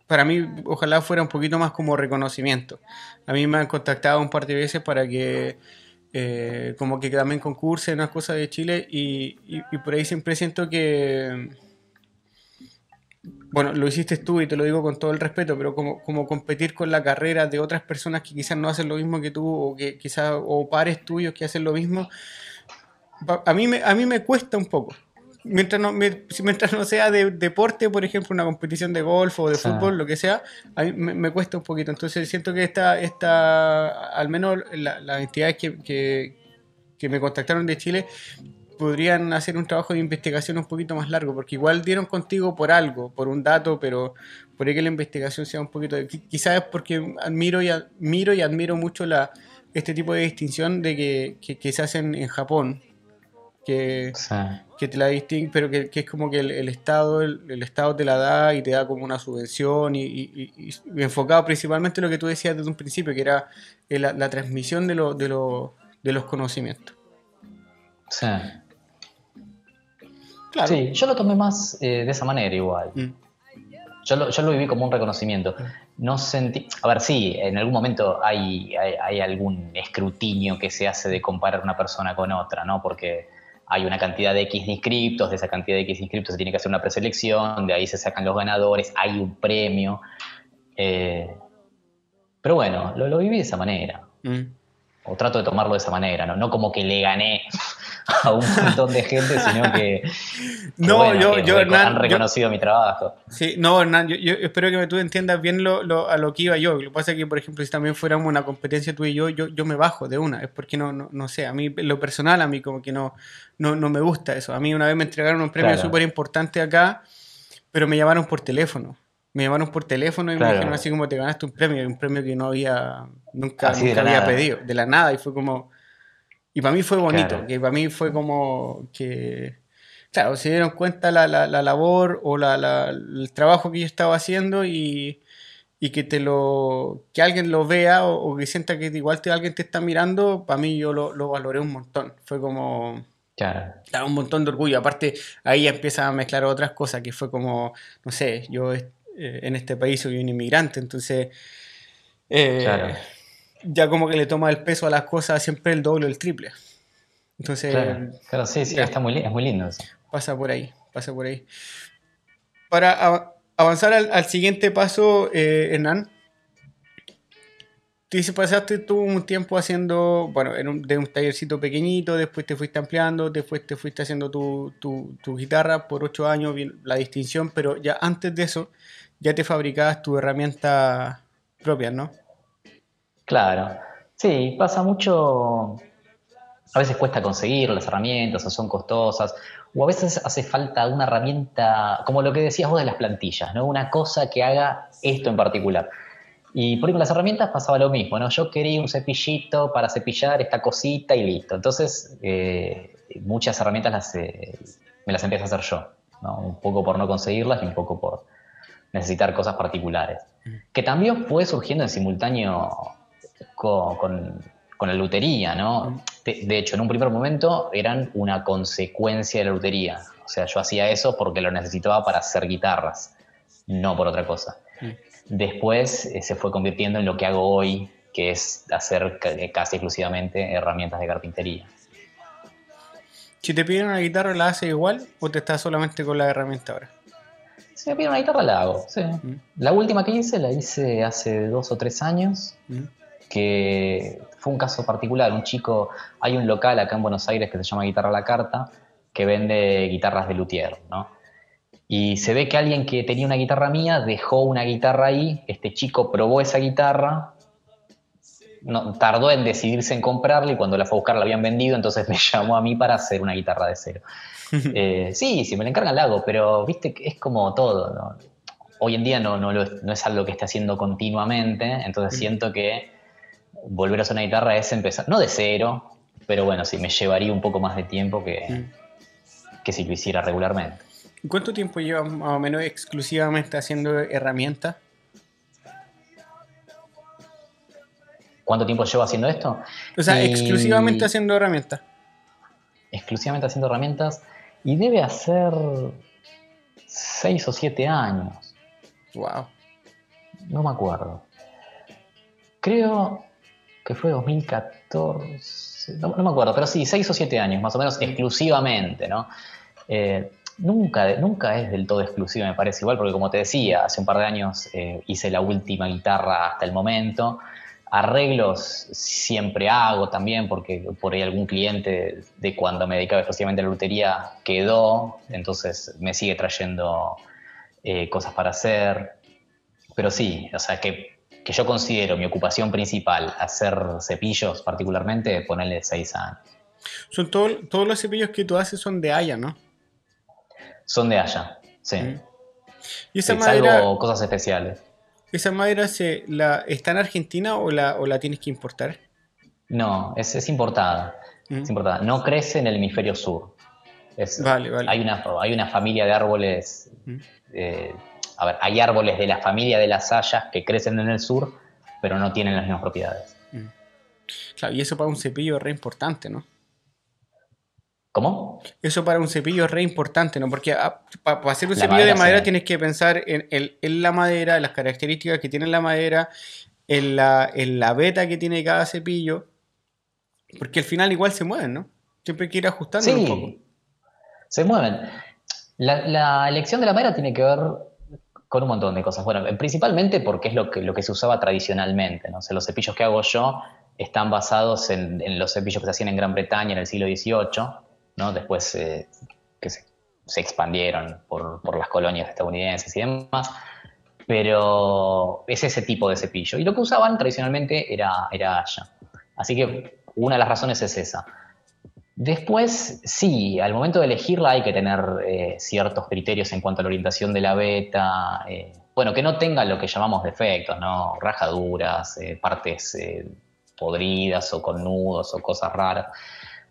para mí ojalá fuera un poquito más como reconocimiento. A mí me han contactado un par de veces para que eh, como que también concurse en unas cosas de Chile y, y por ahí siempre siento que bueno, lo hiciste tú y te lo digo con todo el respeto, pero como, como competir con la carrera de otras personas que quizás no hacen lo mismo que tú o que quizás o pares tuyos que hacen lo mismo, a mí me, a mí me cuesta un poco. Mientras no, mientras no sea de deporte, por ejemplo, una competición de golf o de fútbol, lo que sea, a mí me, cuesta un poquito. Entonces siento que esta, esta al menos las entidades que, que, que me contactaron de Chile, podrían hacer un trabajo de investigación un poquito más largo, porque igual dieron contigo por algo, por un dato, pero por ahí que la investigación sea un poquito... Quizás es porque admiro y, admiro y admiro mucho la, este tipo de distinción de que, que, se hacen en Japón, que, que te la distinguen, pero que, es como que el, Estado el, Estado te la da y te da como una subvención y, enfocado principalmente en lo que tú decías desde un principio, que era la, transmisión de, lo, de, lo, de los conocimientos. Sí. Claro. Sí, yo lo tomé más eh, de esa manera igual. Mm. Yo, lo, yo lo, viví como un reconocimiento. No sentí. A ver, sí, en algún momento hay, hay, algún escrutinio que se hace de comparar una persona con otra, ¿no? Porque hay una cantidad de X inscriptos, de esa cantidad de X inscriptos se tiene que hacer una preselección, de ahí se sacan los ganadores, hay un premio. Eh, pero bueno, lo, lo, viví de esa manera. Mm. O trato de tomarlo de esa manera, ¿no? No como que le gané a un montón de gente, sino que, no, yo, yo, han reconocido mi trabajo. Sí, no, Hernán, yo, espero que tú entiendas bien lo, a lo que iba yo. Lo que pasa es que, por ejemplo, si también fuéramos una competencia tú y yo, yo, yo me bajo de una. Es porque no, no, no sé, a mí, lo personal, a mí como que no, no, no me gusta eso. A mí una vez me entregaron un premio súper importante acá, pero me llamaron por teléfono. Me llamaron por teléfono y me dijeron así como te ganaste un premio, un premio que no había, nunca, nunca había pedido, de la nada, y fue como y para mí fue bonito, que para mí fue como que, claro, se dieron cuenta la, la, la labor o la, el trabajo que yo estaba haciendo y, y, que te lo que alguien lo vea o, que sienta que igual te, alguien te está mirando, para mí yo lo, lo valoré un montón. Fue como... Claro. un montón de orgullo. Aparte, ahí empieza a mezclar otras cosas, que fue como, no sé, yo eh, en este país soy un inmigrante, entonces... Eh, claro ya como que le toma el peso a las cosas siempre el doble o el triple. Entonces, claro, sí, sí, está muy, es muy lindo Pasa por ahí, pasa por ahí. Para avanzar al, siguiente paso, eh, Hernán, tú dices, pasaste tú un tiempo haciendo, bueno, en un, de un tallercito pequeñito, después te fuiste ampliando, después te fuiste haciendo tu, tu, tu guitarra por ocho años, bien, la distinción, pero ya antes de eso, ya te fabricabas tu herramienta propia, ¿no? Claro, sí, pasa mucho, a veces cuesta conseguir las herramientas o son costosas, o a veces hace falta una herramienta, como lo que decías vos de las plantillas, ¿no? Una cosa que haga esto en particular. Y por ejemplo, las herramientas pasaba lo mismo, ¿no? Yo quería un cepillito para cepillar esta cosita y listo. Entonces, eh, muchas herramientas eh, me las empiezo a hacer yo, ¿no? Un poco por no conseguirlas y un poco por necesitar cosas particulares. Mm. Que también fue surgiendo en simultáneo con, la lutería, ¿no? De, hecho, en un primer momento eran una consecuencia de la lutería. O sea, yo hacía eso porque lo necesitaba para hacer guitarras, no por otra cosa. Después eh, se fue convirtiendo en lo que hago hoy, que es hacer eh, casi exclusivamente herramientas de carpintería. Si te piden una guitarra, ¿la haces igual o te estás solamente con la herramienta ahora? Si me piden una guitarra, la hago, sí. La última que hice la hice hace dos o tres años que fue un caso particular. Un chico, hay un local acá en Buenos Aires que se llama Guitarra a la Carta, que vende guitarras de luthier, ¿no? Y se ve que alguien que tenía una guitarra mía dejó una guitarra ahí, este chico probó esa guitarra, no, tardó en decidirse en comprarla y cuando la fue a buscar la habían vendido, entonces me llamó a mí para hacer una guitarra de cero. Eh, sí, si me la encargan la hago, pero viste que es como todo. Hoy en día no, no, no, es algo que esté haciendo continuamente, entonces siento que volver a hacer una guitarra es empezar, no de cero, pero bueno, sí, me llevaría un poco más de tiempo que, mm. que si lo hiciera regularmente. ¿Cuánto tiempo llevas más o menos exclusivamente haciendo herramientas? ¿Cuánto tiempo llevo haciendo esto? O sea, exclusivamente haciendo herramientas. Exclusivamente haciendo herramientas. Y debe hacer seis o siete años. Wow. No me acuerdo. Creo que fue 2014, no, me acuerdo, pero sí, 6 o 7 años más o menos exclusivamente, ¿no? Eh, nunca, nunca es del todo exclusivo, me parece igual, porque como te decía, hace un par de años eh, hice la última guitarra hasta el momento. Arreglos siempre hago también, porque por ahí algún cliente de cuando me dedicaba exclusivamente a la lutería quedó, entonces me sigue trayendo eh, cosas para hacer. Pero sí, o sea que que yo considero mi ocupación principal hacer cepillos particularmente, ponerle 6 años. Son todos los cepillos que tú haces son de Haya, ¿no? Son de Haya, sí. ¿Y esa madera, cosas especiales. ¿Esa madera se, la, está en Argentina o la, o la tienes que importar? No, es, importada. es importada. No crece en el hemisferio sur. vale, vale. Hay una, hay una familia de árboles a ver, hay árboles de la familia de las hayas que crecen en el sur, pero no tienen las mismas propiedades. Mm. Claro, y eso para un cepillo es re importante, ¿no? ¿Cómo? Eso para un cepillo es re importante, ¿no? Porque ah, para hacer un cepillo de madera tienes que pensar en, la madera, en las características que tiene la madera, en la, en la beta que tiene cada cepillo, porque al final igual se mueven, ¿no? Siempre hay que ir ajustando un poco. Se mueven. La, la, elección de la madera tiene que ver con un montón de cosas. Bueno, principalmente porque es lo que, lo que se usaba tradicionalmente, ¿no? Los cepillos que hago yo están basados en, los cepillos que se hacían en Gran Bretaña en el siglo XVIII Después eh, que se, expandieron por, las colonias estadounidenses y demás. Pero es ese tipo de cepillo. Y lo que usaban tradicionalmente era, era Haya. Así que una de las razones es esa. Después, sí, al momento de elegirla hay que tener eh, ciertos criterios en cuanto a la orientación de la beta. Eh, bueno, que no tenga lo que llamamos defectos, ¿no? Rajaduras, partes podridas o con nudos o cosas raras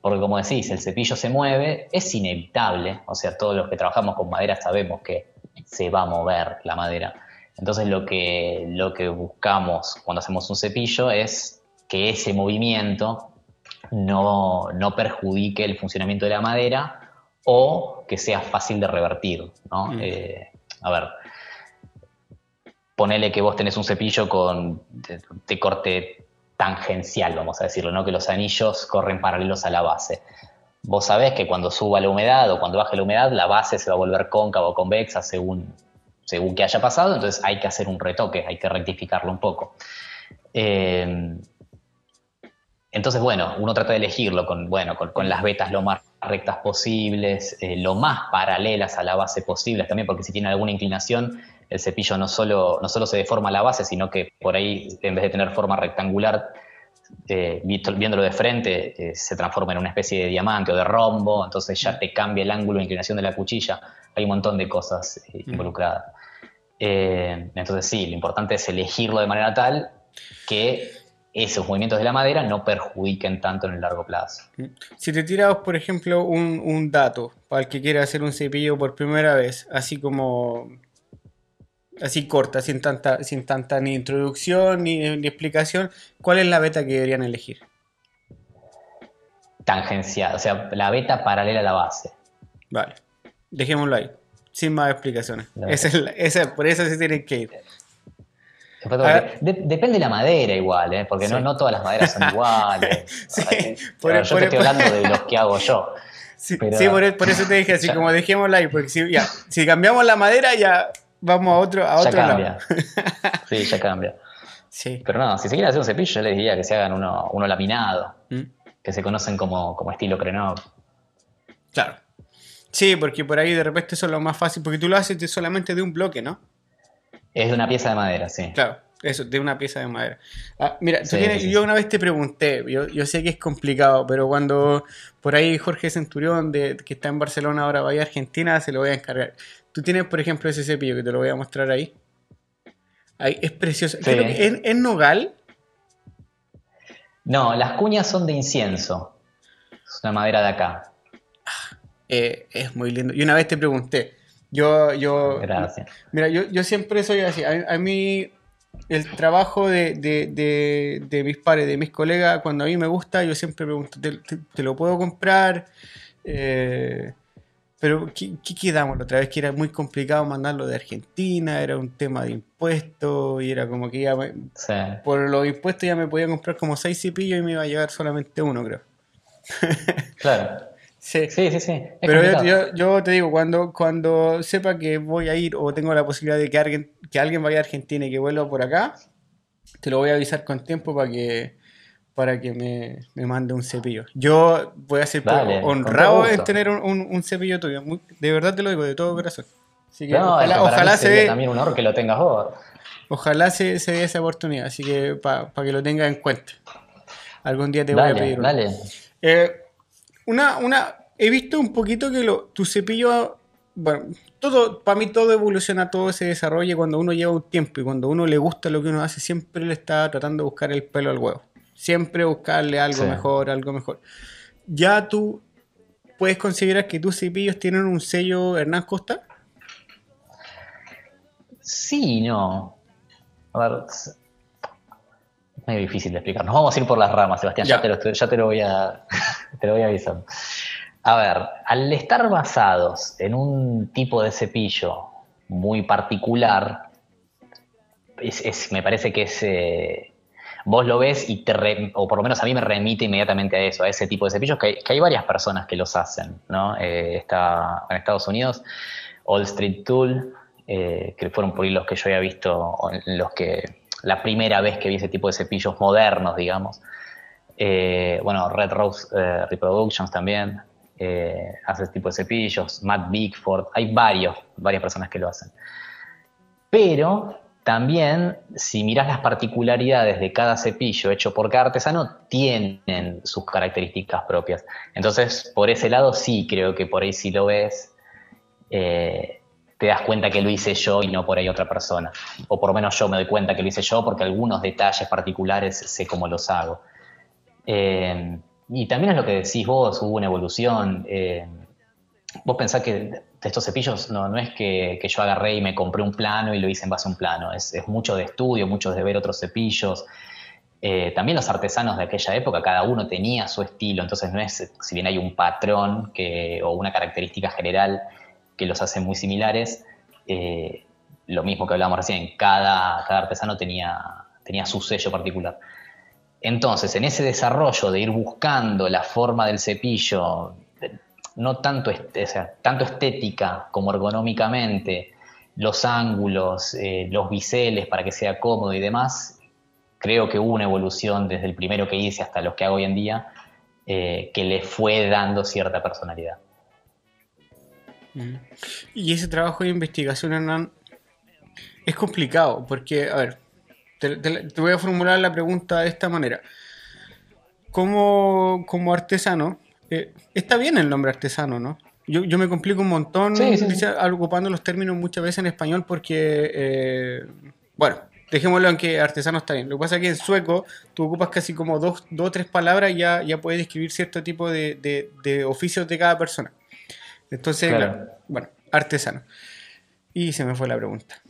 porque como decís, el cepillo se mueve, es inevitable, o sea, todos los que trabajamos con madera sabemos que se va a mover la madera. Entonces lo que, lo que buscamos cuando hacemos un cepillo es que ese movimiento no, perjudique el funcionamiento de la madera o que sea fácil de revertir. ¿no? Mm. Eh, a ver, ponele que vos tenés un cepillo con de corte tangencial, vamos a decirlo, ¿no? que los anillos corren paralelos a la base. Vos sabés que cuando suba la humedad o cuando baje la humedad, la base se va a volver cóncava o convexa según, según que haya pasado, entonces hay que hacer un retoque, hay que rectificarlo un poco. Eh, entonces, bueno, uno trata de elegirlo con, bueno, con, las vetas lo más rectas posibles, eh, lo más paralelas a la base posibles también, porque si tiene alguna inclinación, el cepillo no solo, no solo se deforma la base, sino que por ahí, en vez de tener forma rectangular, eh, viéndolo de frente, eh, se transforma en una especie de diamante o de rombo, entonces ya te cambia el ángulo de inclinación de la cuchilla. Hay un montón de cosas eh, involucradas. entonces sí, lo importante es elegirlo de manera tal que esos movimientos de la madera no perjudiquen tanto en el largo plazo. Si te tiramos, por ejemplo, un, un dato para el que quiera hacer un cepillo por primera vez, así como así corta, sin tanta, sin tanta ni introducción ni, explicación, ¿cuál es la beta que deberían elegir? Tangencial, o sea, la beta paralela a la base. Vale, dejémoslo ahí, sin más explicaciones. Esa por eso se tienen que ir. Depende de la madera igual, ¿eh? porque no, no todas las maderas son iguales. sí, por, yo te estoy hablando de los que hago yo. Sí, por, eso te dije así, como dejémosla ahí, porque si, ya, si cambiamos la madera ya vamos a otro, a otro ya cambia. sí, ya cambia. Sí. Pero no, si se quieren hacer un cepillo, yo les diría que se hagan uno, uno laminado, mm. que se conocen como, como estilo Crenov. Claro. Sí, porque por ahí de repente eso es lo más fácil, porque tú lo haces solamente de un bloque, ¿no? Es de una pieza de madera, sí. Claro, eso, de una pieza de madera. Ah, mira, yo una vez te pregunté, yo, yo, sé que es complicado, pero cuando por ahí Jorge Centurión, de, que está en Barcelona ahora, vaya a Argentina, se lo voy a encargar. Tú tienes, por ejemplo, ese cepillo que te lo voy a mostrar ahí. ahí es precioso. ¿Es, nogal? No, las cuñas son de incienso. Es una madera de acá. Eh, es muy lindo. Y una vez te pregunté. Yo, yo. Gracias. Mira, yo, siempre soy así. A, mí, el trabajo de, mis pares, de mis colegas, cuando a mí me gusta, yo siempre pregunto: ¿te, lo puedo comprar? Eh, pero ¿qué, quedamos la otra vez? Que era muy complicado mandarlo de Argentina, era un tema de impuestos y era como que ya por los impuestos ya me podía comprar como seis cepillos y me iba a llegar solamente uno, creo. Claro. Sí, sí, sí. sí. Pero yo, yo, te digo, cuando, cuando sepa que voy a ir o tengo la posibilidad de que alguien, que alguien vaya a Argentina y que vuelva por acá, te lo voy a avisar con tiempo para que para que me, me, mande un cepillo. Yo voy a ser honrado en tener un, cepillo tuyo. de verdad te lo digo, de todo corazón. Así que ojalá, se dé. También un honor que lo tengas vos. Ojalá se, se dé esa oportunidad, así que para que lo tengas en cuenta. Algún día te voy a pedir. Dale. Eh, una, una, he visto un poquito que lo, tu cepillo, bueno, todo, para mí todo evoluciona, todo se desarrolla cuando uno lleva un tiempo y cuando uno le gusta lo que uno hace, siempre le está tratando de buscar el pelo al huevo. Siempre buscarle algo mejor, algo mejor. Ya tú puedes considerar que tus cepillos tienen un sello Hernán Costa. Sí, no. A ver, es muy difícil de explicar. Nos vamos a ir por las ramas, Sebastián. Ya, te, lo, ya te, lo, voy a, te lo voy a avisar. A ver, al estar basados en un tipo de cepillo muy particular, me parece que es... Eh, vos lo ves y te, o por lo menos a mí me remite inmediatamente a eso, a ese tipo de cepillos, que hay, varias personas que los hacen, ¿no? Eh, está en Estados Unidos, All Street Tool, eh, que fueron por ahí los que yo había visto, los que la primera vez que vi ese tipo de cepillos modernos, digamos. bueno, Red Rose Reproductions también, eh, hace este tipo de cepillos, Matt Bigford, hay varios, varias personas que lo hacen. Pero también, si miras las particularidades de cada cepillo hecho por cada artesano, tienen sus características propias. Entonces, por ese lado sí creo que por ahí si lo ves, eh, te das cuenta que lo hice yo y no por ahí otra persona. O por lo menos yo me doy cuenta que lo hice yo porque algunos detalles particulares sé cómo los hago. Eh, y también es lo que decís vos, hubo una evolución. Eh, vos pensás que estos cepillos no, no es que, yo agarré y me compré un plano y lo hice en base a un plano, es, mucho de estudio, mucho de ver otros cepillos. Eh, también los artesanos de aquella época, cada uno tenía su estilo, entonces no es, si bien hay un patrón que, o una característica general que los hace muy similares, eh, lo mismo que hablábamos recién, cada, cada artesano tenía, tenía su sello particular. Entonces, en ese desarrollo de ir buscando la forma del cepillo, no tanto, tanto estética como ergonómicamente, los ángulos, eh, los biseles para que sea cómodo y demás, creo que hubo una evolución desde el primero que hice hasta los que hago hoy en día, eh, que le fue dando cierta personalidad. Y ese trabajo de investigación, Hernán, es complicado, porque, a ver, te, voy a formular la pregunta de esta manera. Como, como artesano, eh, está bien el nombre artesano, ¿no? Yo, yo me complico un montón ocupando los términos muchas veces en español porque, eh, bueno, dejémoslo en que artesano está bien. Lo que pasa es que en sueco tú ocupas casi como dos, o tres palabras y ya, ya puedes describir cierto tipo de, de, oficios de cada persona. Entonces, bueno, artesano. Y se me fue la pregunta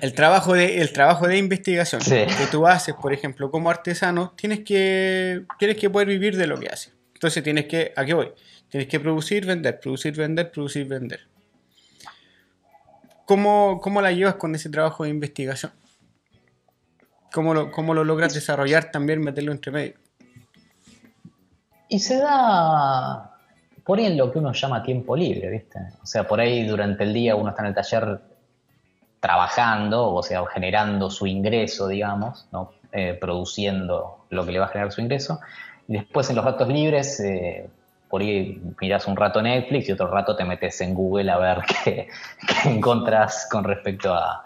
el trabajo de, el trabajo de investigación que tú haces, por ejemplo, como artesano, tienes que, tienes que poder vivir de lo que haces. Entonces tienes que, ¿a qué voy? Tienes que producir, vender, producir, vender, producir, vender. ¿Cómo, cómo la llevas con ese trabajo de investigación? ¿Cómo lo, cómo lo logras desarrollar también, meterlo entre medio? Y se da por ahí en lo que uno llama tiempo libre, ¿viste? O sea, por ahí durante el día uno está en el taller trabajando, o sea, generando su ingreso, digamos, ¿no? Eh, produciendo lo que le va a generar su ingreso. Y después en los ratos libres, eh, por ahí miras un rato Netflix y otro rato te metes en Google a ver qué, encontrás con respecto a,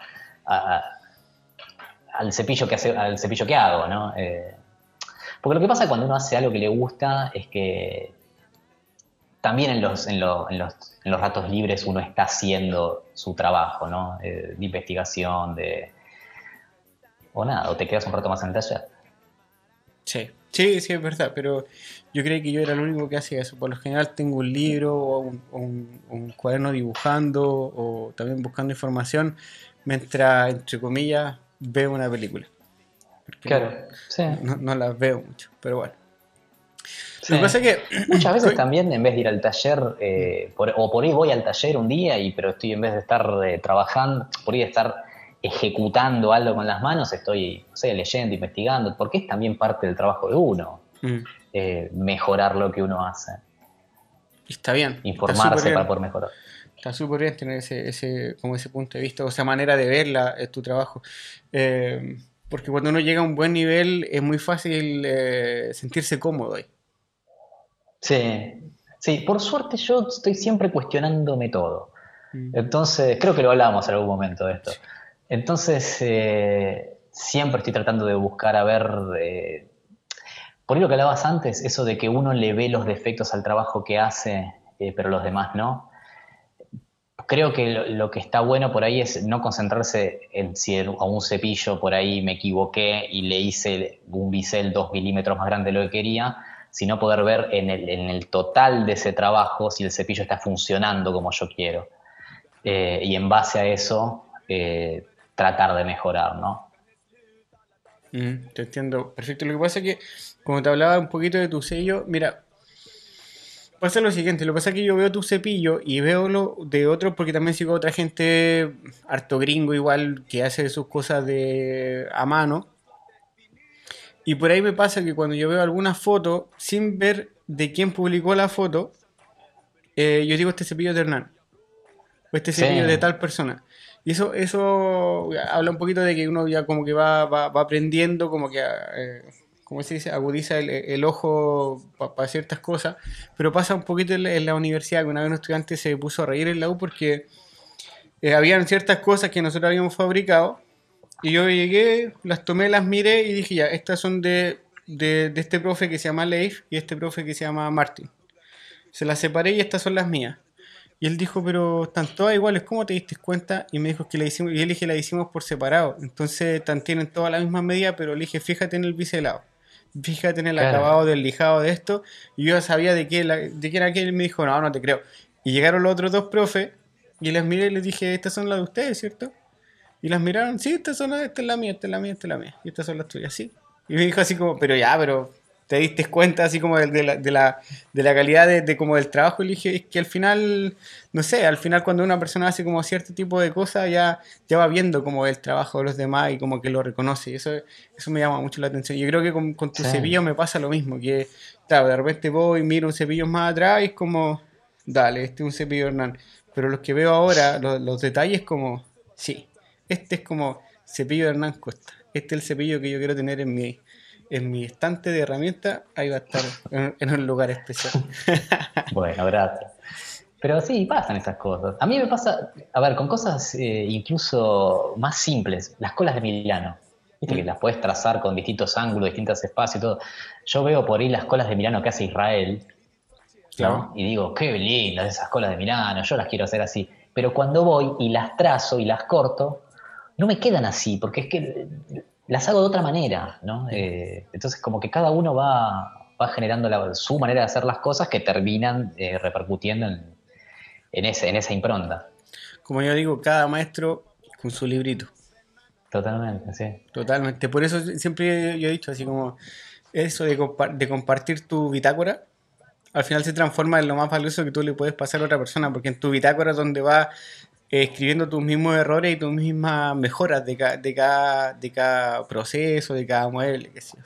al, cepillo que hace, al cepillo que hago, ¿no? Eh, porque lo que pasa cuando uno hace algo que le gusta es que también en los, en, los, en, los, ratos libres uno está haciendo su trabajo, ¿no? Eh, de investigación, de... O nada, o te quedas un rato más en el taller. Sí, sí, sí, es verdad, pero yo creí que yo era el único que hacía eso. Por lo general tengo un libro o un, cuaderno dibujando o también buscando información mientras, entre comillas, veo una película. claro, sí. no, no las veo mucho, pero bueno. Que... Muchas veces también en vez de ir al taller, eh, o por ahí voy al taller un día, y pero estoy en vez de estar eh, trabajando, por ahí de estar ejecutando algo con las manos, estoy, no sé, leyendo, investigando, porque es también parte del trabajo de uno, mm. eh, mejorar lo que uno hace. Está bien. Informarse para poder mejorar. Está súper bien tener ese, ese, como ese punto de vista, o esa manera de verla, es tu trabajo. porque cuando uno llega a un buen nivel es muy fácil sentirse cómodo ahí. Sí, sí, por suerte yo estoy siempre cuestionándome todo. Mm. Entonces, creo que lo hablábamos en algún momento de esto. Entonces, eh, siempre estoy tratando de buscar a ver, eh, por lo que hablabas antes, eso de que uno le ve los defectos al trabajo que hace, eh, pero los demás no. Creo que lo, que está bueno por ahí es no concentrarse en si a un cepillo por ahí me equivoqué y le hice un bisel dos milímetros más grande de lo que quería, sino poder ver en el, total de ese trabajo si el cepillo está funcionando como yo quiero. Eh, y en base a eso, eh, tratar de mejorar, ¿no? Mm, te entiendo perfecto. Lo que pasa es que, como te hablaba un poquito de tu sello, mira, Pasa lo siguiente, lo que pasa es que yo veo tu cepillo y veo lo de otros porque también sigo a otra gente harto gringo igual que hace sus cosas de a mano. Y por ahí me pasa que cuando yo veo alguna foto, sin ver de quién publicó la foto, eh, yo digo este cepillo de Hernán. O este cepillo de tal persona. Y eso, eso habla un poquito de que uno ya como que va, va, aprendiendo, como que eh, como se dice, agudiza el, ojo para ciertas cosas, pero pasa un poquito en la, universidad, que una vez un estudiante se puso a reír en la U porque eh, habían ciertas cosas que nosotros habíamos fabricado, y yo llegué, las tomé, las miré y dije, ya, estas son de, de, este profe que se llama Leif y este profe que se llama Martin. Se las separé y estas son las mías. Y él dijo, pero están todas iguales, ¿cómo te diste cuenta? Y me dijo que la hicimos, y él dije, la hicimos por separado. Entonces, tienen todas la misma medida, pero le dije, fíjate en el biselado fíjate en el acabado del lijado de esto. Y yo sabía de qué, de qué era aquel. Y me dijo, no, no te creo. Y llegaron los otros dos profes. Y les miré y les dije, estas son las de ustedes, ¿cierto? Y las miraron, sí, estas son las, esta es la mía, esta es la mía, esta es la mía. Y estas son las tuyas, sí. Y me dijo así como, pero ya, pero te diste cuenta así como de, la, de, la, de la calidad de, como del trabajo y le dije, es que al final, no sé, al final cuando una persona hace como cierto tipo de cosas ya, ya va viendo como el trabajo de los demás y como que lo reconoce y eso, eso me llama mucho la atención. Yo creo que con, tu cepillo me pasa lo mismo, que claro, de repente voy miro un cepillo más atrás y es como, dale, este es un cepillo Hernán. Pero los que veo ahora, los, los detalles como, sí, este es como cepillo de Hernán Costa. Este es el cepillo que yo quiero tener en mi, en mi estante de herramientas, ahí va a estar en, un lugar especial. bueno, gracias. Pero sí, pasan esas cosas. A mí me pasa, a ver, con cosas eh, incluso más simples, las colas de Milano. Viste que mm. las puedes trazar con distintos ángulos, distintos espacios y todo. Yo veo por ahí las colas de Milano que hace Israel, Y digo, qué lindas esas colas de Milano, yo las quiero hacer así. Pero cuando voy y las trazo y las corto, no me quedan así, porque es que las hago de otra manera, ¿no? Eh, entonces como que cada uno va, va generando su manera de hacer las cosas que terminan eh, repercutiendo en, en, ese, en esa impronta. Como yo digo, cada maestro con su librito. Totalmente, sí. Totalmente. Por eso siempre yo he dicho así como eso de, de compartir tu bitácora, al final se transforma en lo más valioso que tú le puedes pasar a otra persona, porque en tu bitácora es donde va escribiendo tus mismos errores y tus mismas mejoras de, de, cada, de cada proceso, de cada mueble, qué sé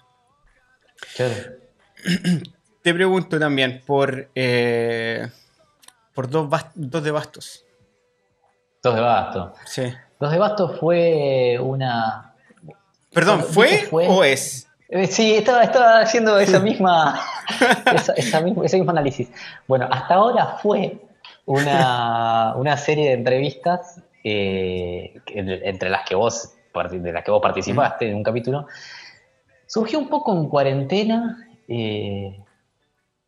Te pregunto también por, eh, por dos, dos de bastos. Dos de bastos. Sí. Dos de bastos fue una... Perdón, ¿fue, o es? Eh, sí, estaba, estaba haciendo esa misma, esa mismo, ese mismo análisis. Bueno, hasta ahora fue una, serie de entrevistas eh, entre las que vos de las que vos participaste en un capítulo. Surgió un poco en cuarentena. Eh,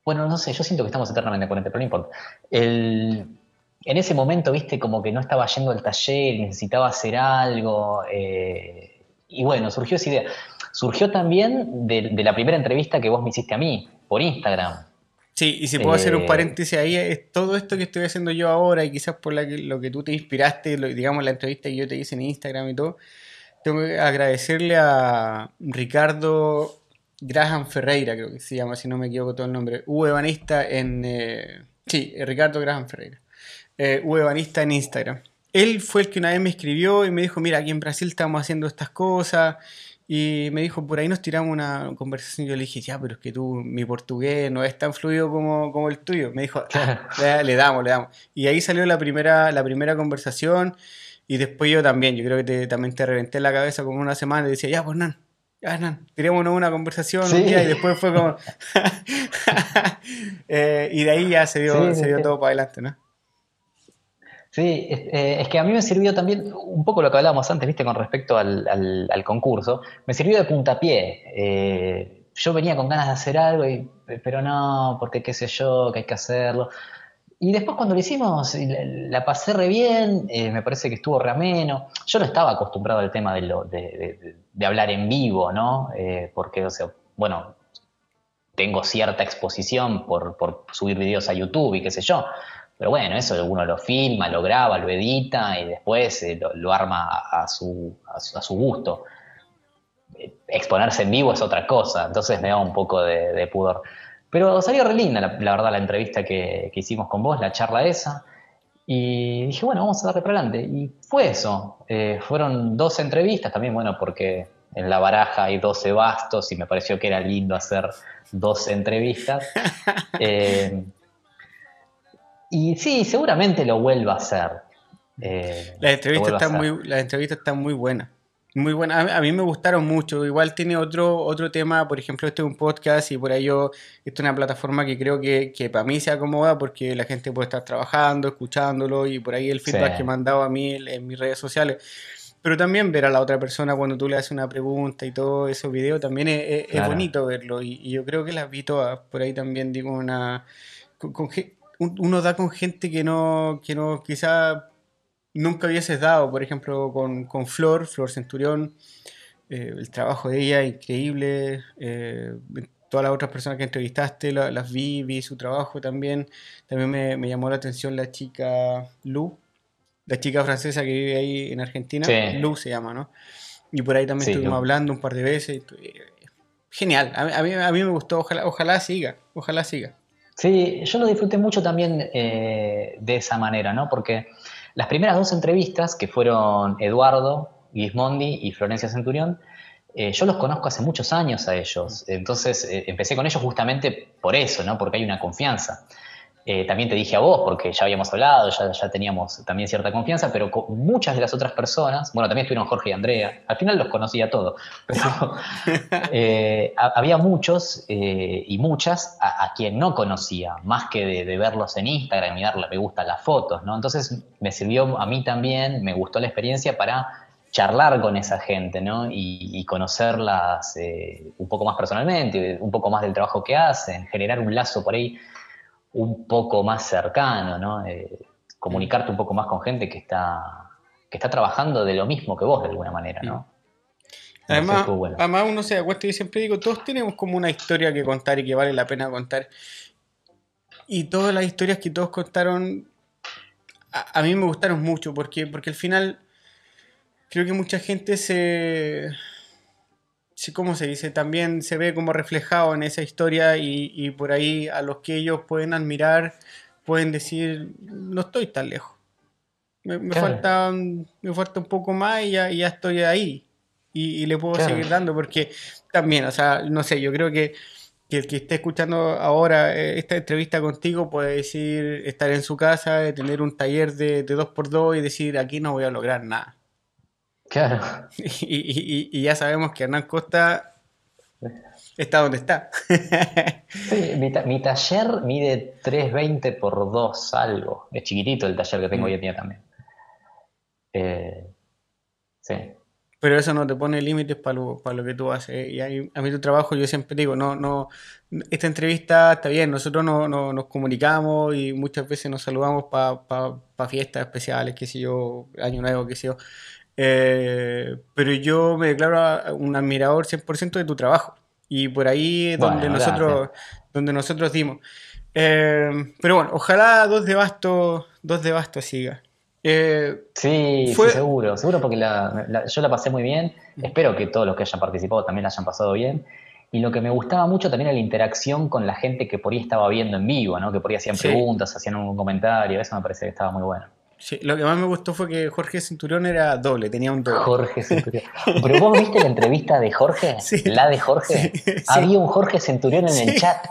bueno, no sé, yo siento que estamos eternamente en cuarentena, pero no importa. en ese momento, viste, como que no estaba yendo al taller, necesitaba hacer algo. Eh, y bueno, surgió esa idea. Surgió también de, la primera entrevista que vos me hiciste a mí, por Instagram. Sí, y si puedo hacer un eh, paréntesis ahí, es todo esto que estoy haciendo yo ahora y quizás por lo que tú te inspiraste, digamos la entrevista que yo te hice en Instagram y todo, tengo que agradecerle a Ricardo Graham Ferreira, creo que se llama, si no me equivoco todo el nombre, U Evanista en... Eh, sí, Ricardo Graham Ferreira. Eh, U Evanista en Instagram. Él fue el que una vez me escribió y me dijo, mira, aquí en Brasil estamos haciendo estas cosas y me dijo, por ahí nos tiramos una conversación. Yo le dije, ya, pero es que tú, mi portugués no es tan fluido como, como el tuyo. Me dijo, ah, le, damos, le damos. Y ahí salió la primera, la primera conversación. Y después yo también, yo creo que te, también te reventé la cabeza como una semana y decía, ya, pues Nan, ya, Nan, tirémonos una conversación un día y después fue como... Eh, y de ahí ya se dio, se dio todo para adelante, ¿no? Sí, eh, es, que a mí me sirvió también un poco lo que hablábamos antes, viste, con respecto al, concurso, me sirvió de puntapié. Eh, yo venía con ganas de hacer algo, y, pero no, porque qué sé yo, que hay que hacerlo. Y después cuando lo hicimos, la, pasé re bien, eh, me parece que estuvo re ameno. Yo no estaba acostumbrado al tema de, lo, de, hablar en vivo, ¿no? porque, o sea, bueno, tengo cierta exposición por, por subir videos a YouTube y qué sé yo pero bueno, eso uno lo filma, lo graba, lo edita y después eh, lo, arma a, su, a, su, gusto. Exponerse en vivo es otra cosa, entonces me da un poco de, pudor. Pero salió re linda, la, verdad, la entrevista que, hicimos con vos, la charla esa. Y dije, bueno, vamos a darle para adelante. Y fue eso. Eh, fueron dos entrevistas también, bueno, porque en la baraja hay 12 bastos y me pareció que era lindo hacer dos entrevistas. Eh, y sí, seguramente lo vuelva a hacer. Eh, la, entrevista está muy, la entrevista está muy buena. Muy buena, a, mí me gustaron mucho. Igual tiene otro, otro tema, por ejemplo, este es un podcast y por ahí yo, esto es una plataforma que creo que, para mí se acomoda porque la gente puede estar trabajando, escuchándolo y por ahí el feedback que me han dado a mí en mis redes sociales pero también ver a la otra persona cuando tú le haces una pregunta y todo ese video también es, bonito verlo. Y, yo creo que las vi todas. Por ahí también digo una. Uno da con gente que no, que no quizá nunca hubieses dado. Por ejemplo, con, con Flor, Flor Centurión. Eh, el trabajo de ella increíble. Eh, todas las otras personas que entrevistaste las vi, vi su trabajo también. También me, me llamó la atención la chica Lu la chica francesa que vive ahí en Argentina, Lu se llama, ¿no? Y por ahí también estuvimos hablando un par de veces. Genial, a mí, a mí, me gustó, ojalá, ojalá siga, ojalá siga. Sí, yo lo disfruté mucho también eh, de esa manera, ¿no? Porque las primeras dos entrevistas, que fueron Eduardo Gismondi y Florencia Centurión, eh, yo los conozco hace muchos años a ellos. Entonces eh, empecé con ellos justamente por eso, ¿no? Porque hay una confianza. Eh, también te dije a vos, porque ya habíamos hablado, ya, ya, teníamos también cierta confianza, pero con muchas de las otras personas, bueno, también estuvieron Jorge y Andrea, al final los conocía todos, pero eh, había muchos eh, y muchas a, quien no conocía, más que de, verlos en Instagram y darle me gusta las fotos, ¿no? Entonces me sirvió a mí también, me gustó la experiencia para charlar con esa gente, ¿no? Y, y conocerlas un poco más personalmente, un poco más del trabajo que hacen, generar un lazo por ahí un poco más cercano, ¿no? Eh, comunicarte un poco más con gente que está, que está trabajando de lo mismo que vos de alguna manera, ¿no? Además, además uno se da cuenta, y siempre digo, todos tenemos como una historia que contar y que vale la pena contar. Y todas las historias que todos contaron, a, mí me gustaron mucho, porque, porque al final creo que mucha gente se, ¿cómo se dice? También se ve como reflejado en esa historia y, por ahí a los que ellos pueden admirar, pueden decir, no estoy tan lejos. Me, falta, me falta un poco más y ya, ya estoy ahí. Y, le puedo seguir dando porque también, o sea, no sé, yo creo que, el que esté escuchando ahora eh, esta entrevista contigo puede decir, estar en su casa, tener un taller de, de 2x2 y decir, aquí no voy a lograr nada Claro. Y, ya sabemos que Hernán Costa está donde está. sí, mi, taller mide 320 por 2 algo. Es chiquitito el taller que tengo hoy en día también. Eh, sí. Pero eso no te pone límites para lo, lo que tú haces. Y a mí tu trabajo, yo siempre digo, no, no, esta entrevista está bien, nosotros no, nos comunicamos y muchas veces nos saludamos para fiestas especiales, qué sé yo, año nuevo, qué sé yo. Eh, pero yo me declaro un admirador 100% de tu trabajo. Y por ahí es donde, nosotros, donde nosotros dimos. Eh, pero bueno, ojalá dos de Basto, dos de Basto siga. Eh, sí, seguro, seguro porque yo la pasé muy bien. Mm. Espero que todos los que hayan participado también la hayan pasado bien. Y lo que me gustaba mucho también era la interacción con la gente que por ahí estaba viendo en vivo, ¿no? que por ahí hacían preguntas, hacían un comentario. Eso me parece que estaba muy bueno. Sí, lo que más me gustó fue que Jorge Centurión era doble, tenía un doble. Jorge Centurión. Pero vos viste la entrevista de Jorge, la de Jorge. Había un Jorge Centurión en el chat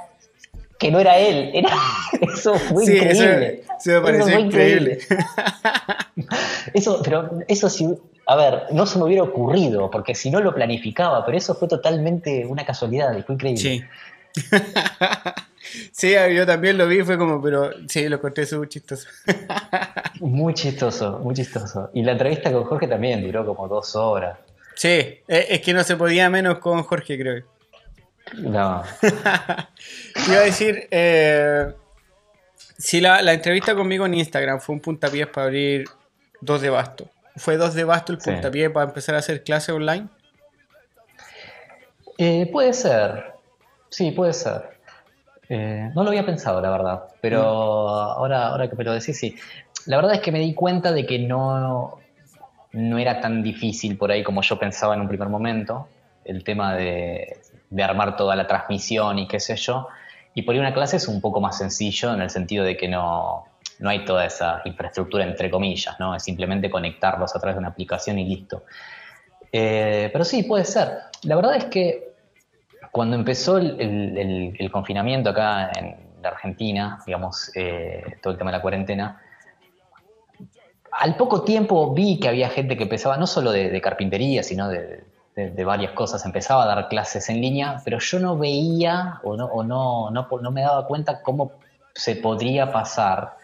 que no era él, era eso fue increíble. Eso, me pareció increíble. Eso, pero eso sí, a ver, no se me hubiera ocurrido, porque si no lo planificaba, pero eso fue totalmente una casualidad fue increíble. Sí. Sí, yo también lo vi, fue como, pero sí, lo corté, muy chistoso. muy chistoso, muy chistoso. Y la entrevista con Jorge también duró como dos horas. Sí, e, es que no se podía menos con Jorge, creo. No. Iba a decir, eh, si la, entrevista conmigo en Instagram fue un puntapié para abrir dos de basto. ¿Fue dos de basto el puntapié para empezar a hacer clases online? Eh, puede ser. Sí, puede ser. Eh, no lo había pensado, la verdad, pero ahora, ahora que me lo decís, sí. La verdad es que me di cuenta de que no, no era tan difícil por ahí como yo pensaba en un primer momento, el tema de, armar toda la transmisión y qué sé yo. Y por ahí una clase es un poco más sencillo en el sentido de que no, no hay toda esa infraestructura entre comillas, ¿no? Es simplemente conectarlos a través de una aplicación y listo. Eh, pero sí, puede ser. La verdad es que cuando empezó el, confinamiento acá en la Argentina, digamos, eh, todo el tema de la cuarentena, al poco tiempo vi que había gente que empezaba, no solo de, carpintería, sino de, varias cosas, empezaba a dar clases en línea, pero yo no veía o no, o no, no, me daba cuenta cómo se podría pasar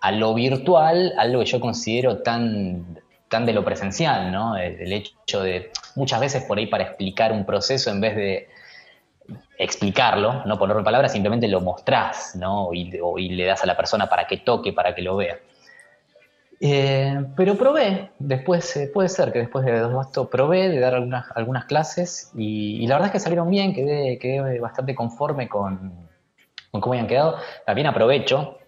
a lo virtual, algo que yo considero tan, tan de lo presencial, ¿no? El, hecho de muchas veces por ahí para explicar un proceso en vez de explicarlo, no ponerlo en palabras, simplemente lo mostrás, ¿no? Y, le das a la persona para que toque, para que lo vea. Eh, pero probé, después, eh, puede ser que después de dos esto probé de dar algunas, algunas clases y, la verdad es que salieron bien, quedé, bastante conforme con, cómo habían quedado. También aprovecho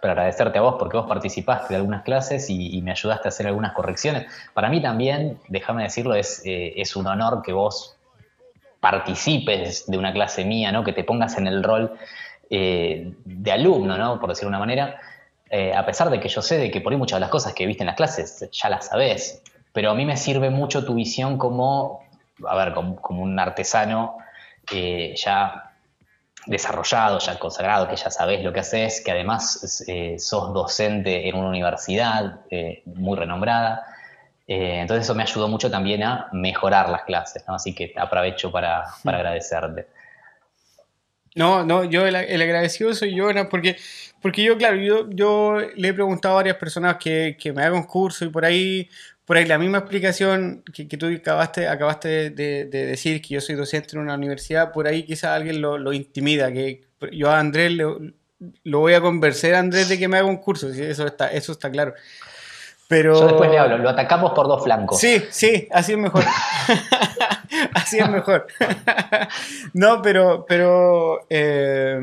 para agradecerte a vos porque vos participaste de algunas clases y, me ayudaste a hacer algunas correcciones. Para mí también, déjame decirlo, es, eh, es un honor que vos participes de una clase mía, ¿no? que te pongas en el rol de alumno, ¿no? por decir una manera. Eh, a pesar de que yo sé de que por ahí muchas de las cosas que viste en las clases ya las sabes, pero a mí me sirve mucho tu visión como, a ver, como, un artesano eh, ya desarrollado, ya consagrado, que ya sabes lo que haces, que además eh, sos docente en una universidad muy renombrada. Entonces eso me ayudó mucho también a mejorar las clases, ¿no? así que aprovecho para, para agradecerte. No, no, yo el, agradecido soy yo, porque, porque yo, claro, yo, yo le he preguntado a varias personas que, que me hagan un curso y por ahí, por ahí la misma explicación que, que tú acabaste, acabaste de, decir, que yo soy docente en una universidad, por ahí quizá alguien lo, lo intimida, que yo a Andrés lo, lo voy a convencer a Andrés de que me haga un curso, eso está, eso está claro. Pero... Yo después le hablo, lo atacamos por dos flancos. Sí, sí, así es mejor. así es mejor. no, pero, pero eh,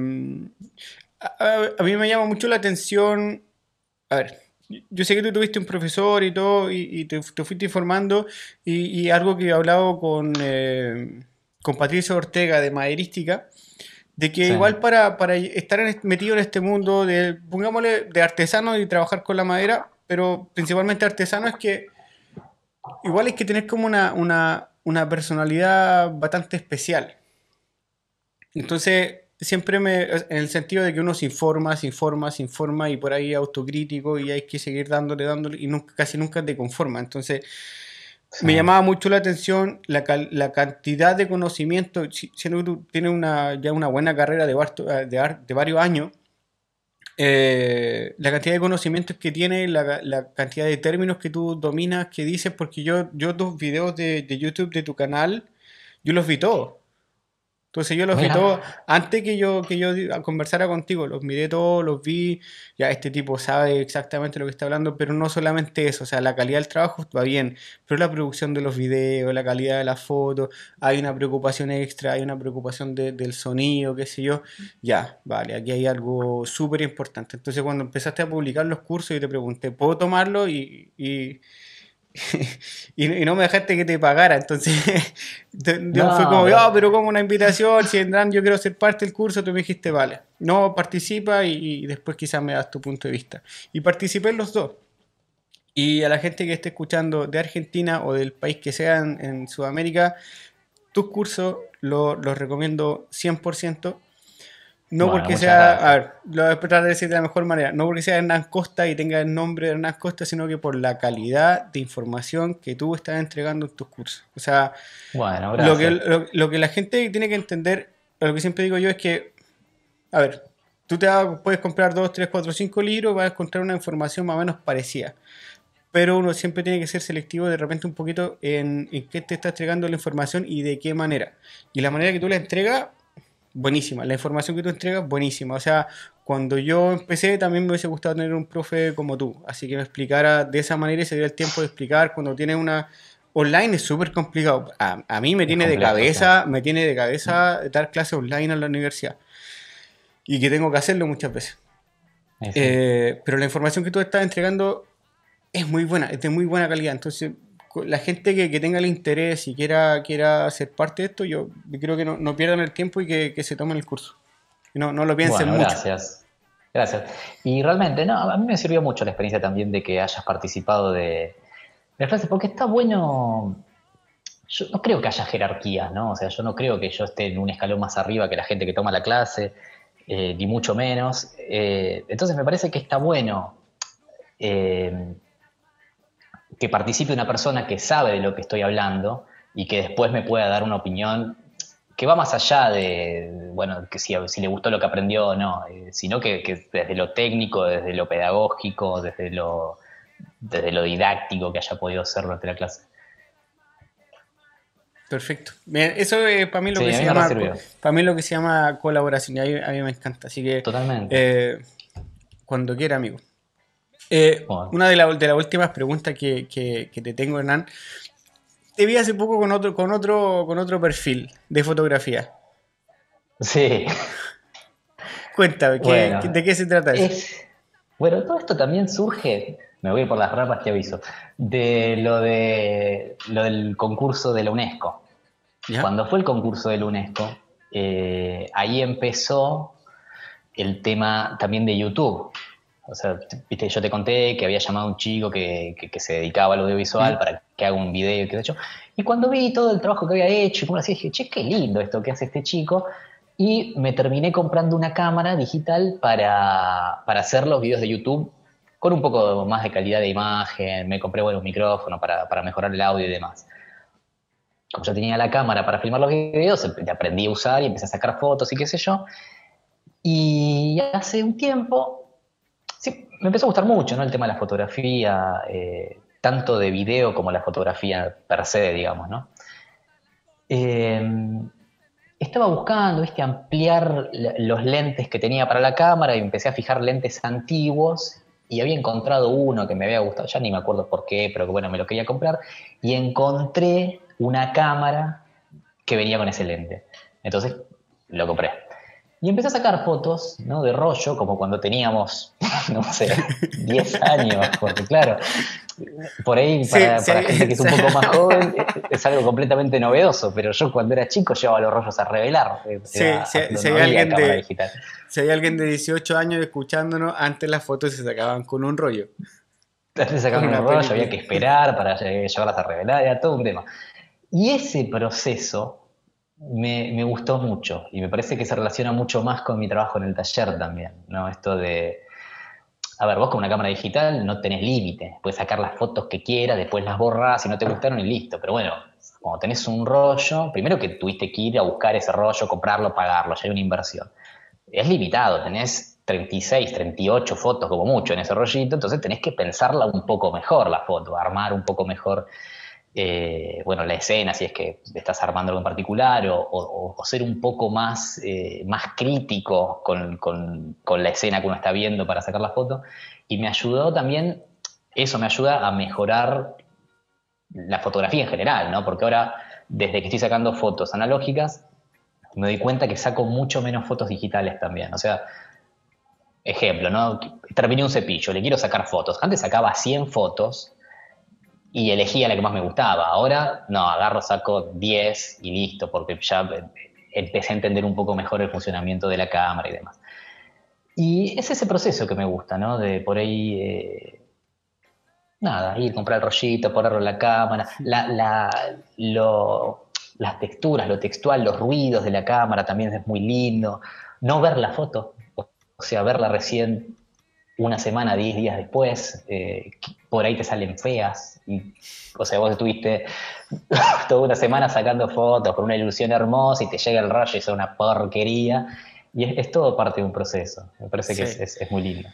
a, mí me llama mucho la atención. A ver, yo sé que tú tuviste un profesor y todo, y, te, fuiste informando, y, algo que he hablado con, eh, con Patricio Ortega de Maderística, de que igual para, para estar metido en este mundo de, pongámosle, de artesano y trabajar con la madera, pero principalmente artesano, es que igual hay que tener como una, una, personalidad bastante especial. Entonces, siempre me, en el sentido de que uno se informa, se informa, se informa y por ahí autocrítico y hay que seguir dándole, dándole y nunca, casi nunca te conforma. Entonces, me llamaba mucho la atención la, la, cantidad de conocimiento, siendo que tú tienes una, ya una buena carrera de, de, de varios años, eh, la cantidad de conocimientos que tiene, la, cantidad de términos que tú dominas, que dices, porque yo, yo tus videos de, de YouTube de tu canal, yo los vi todos. Entonces yo los vi todos, antes que yo, que yo conversara contigo, los miré todos, los vi, ya este tipo sabe exactamente lo que está hablando, pero no solamente eso, o sea, la calidad del trabajo va bien, pero la producción de los videos, la calidad de las fotos, hay una preocupación extra, hay una preocupación del sonido, qué sé yo, ya, vale, aquí hay algo súper importante. Entonces cuando empezaste a publicar los cursos, yo te pregunté, ¿puedo tomarlo? y y, no me dejaste que te pagara. Entonces, fue como, oh, pero como una invitación, si vendrán, yo quiero ser parte del curso, tú me dijiste, vale, no, participa y, después quizás me das tu punto de vista. Y participé en los dos. Y a la gente que esté escuchando de Argentina o del país que sea en, Sudamérica, tus cursos los recomiendo 100%. No porque sea, a ver, lo voy a tratar de decir de la mejor manera, no porque sea Hernán Costa y tenga el nombre de Hernán Costa, sino que por la calidad de información que tú estás entregando en tus cursos. O sea, lo, que, lo, que la gente tiene que entender, lo que siempre digo yo es que, a ver, tú te puedes comprar 2, 3, 4, 5 libros, vas a encontrar una información más o menos parecida. Pero uno siempre tiene que ser selectivo de repente un poquito en, en qué te está entregando la información y de qué manera. Y la manera que tú la entregas buenísima. La información que tú entregas, buenísima. O sea, cuando yo empecé también me hubiese gustado tener un profe como tú. Así que me explicara de esa manera y se diera el tiempo de explicar. Cuando tienes una... Online es súper complicado. A, mí me tiene de cabeza, me tiene de cabeza dar clases online en la universidad. Y que tengo que hacerlo muchas veces. Eh, pero la información que tú estás entregando es muy buena, es de muy buena calidad. Entonces, la gente que, tenga el interés y quiera, quiera ser parte de esto, yo creo que no, pierdan el tiempo y que, se tomen el curso. no, no lo piensen mucho. Gracias. Gracias. Y realmente, no, a mí me sirvió mucho la experiencia también de que hayas participado de, de clases, porque está bueno. Yo no creo que haya jerarquías, ¿no? O sea, yo no creo que yo esté en un escalón más arriba que la gente que toma la clase, eh, ni mucho menos. Eh, entonces me parece que está bueno eh, que participe una persona que sabe de lo que estoy hablando y que después me pueda dar una opinión que va más allá de, bueno, que si, si le gustó lo que aprendió o no, eh, sino que, desde lo técnico, desde lo pedagógico, desde lo, desde lo didáctico que haya podido hacer durante la clase. Perfecto. eso es para mí lo que se llama para mí lo que se llama colaboración y a mí, me encanta. Así que Totalmente. Eh, cuando quiera, amigo. Eh, una de, de, las últimas preguntas que, que, te tengo, Hernán, te vi hace poco con otro, con otro, con otro perfil de fotografía. Sí. Cuéntame, ¿de qué se trata eso? bueno, todo esto también surge, me voy por las ramas, te aviso, de lo, de lo del concurso de la UNESCO. Cuando fue el concurso de la UNESCO, eh, ahí empezó el tema también de YouTube. O sea, viste, yo te conté que había llamado a un chico que, se dedicaba al audiovisual para que haga un video, qué sé yo. Y cuando vi todo el trabajo que había hecho, y como así, dije, che, qué lindo esto que hace este chico. Y me terminé comprando una cámara digital para, hacer los videos de YouTube con un poco más de calidad de imagen. Me compré bueno, un micrófono para, para mejorar el audio y demás. Como yo tenía la cámara para filmar los videos, aprendí a usar y empecé a sacar fotos y qué sé yo. Y hace un tiempo Sí, me empezó a gustar mucho, ¿no? El tema de la fotografía, eh, tanto de video como la fotografía per se, digamos, ¿no? Eh, estaba buscando, viste, ampliar los lentes que tenía para la cámara y empecé a fijar lentes antiguos y había encontrado uno que me había gustado, ya ni me acuerdo por qué, pero bueno, me lo quería comprar y encontré una cámara que venía con ese lente. Entonces lo compré. Y empecé a sacar fotos ¿no? de rollo, como cuando teníamos, no sé, 10 años, porque claro, por ahí para, gente que es un poco más joven es algo completamente novedoso, pero yo cuando era chico llevaba los rollos a revelar. Sí, si, hay alguien de, si hay alguien de 18 años escuchándonos, antes las fotos se sacaban con un rollo. Antes se sacaban con un rollo, había que esperar para llevarlas a revelar, era todo un tema. Y ese proceso me, gustó mucho y me parece que se relaciona mucho más con mi trabajo en el taller también, ¿no? Esto de, a ver, vos con una cámara digital no tenés límite, puedes sacar las fotos que quieras, después las borras si no te gustaron y listo, pero bueno, cuando tenés un rollo, primero que tuviste que ir a buscar ese rollo, comprarlo, pagarlo, ya hay una inversión. Es limitado, tenés 36, 38 fotos como mucho en ese rollito, entonces tenés que pensarla un poco mejor la foto, armar un poco mejor eh, bueno, la escena, si es que estás armando algo en particular, o, ser un poco más, eh, más crítico con, la escena que uno está viendo para sacar la foto. Y me ayudó también, eso me ayuda a mejorar la fotografía en general, ¿no? Porque ahora, desde que estoy sacando fotos analógicas, me doy cuenta que saco mucho menos fotos digitales también. O sea, ejemplo, ¿no? Terminé un cepillo, le quiero sacar fotos. Antes sacaba 100 fotos y elegía la que más me gustaba. Ahora, no, agarro, saco 10 y listo, porque ya empecé a entender un poco mejor el funcionamiento de la cámara y demás. Y es ese proceso que me gusta, ¿no? De por ahí, eh, nada, ir, comprar el rollito, ponerlo en la cámara, las texturas, lo textual, los ruidos de la cámara también es muy lindo. No ver la foto, o sea, verla recién una semana, 10 días después, eh, por ahí te salen feas. Y, o sea, vos estuviste toda una semana sacando fotos con una ilusión hermosa y te llega el rayo y es una porquería. Y es, todo parte de un proceso. Me parece que es, muy lindo.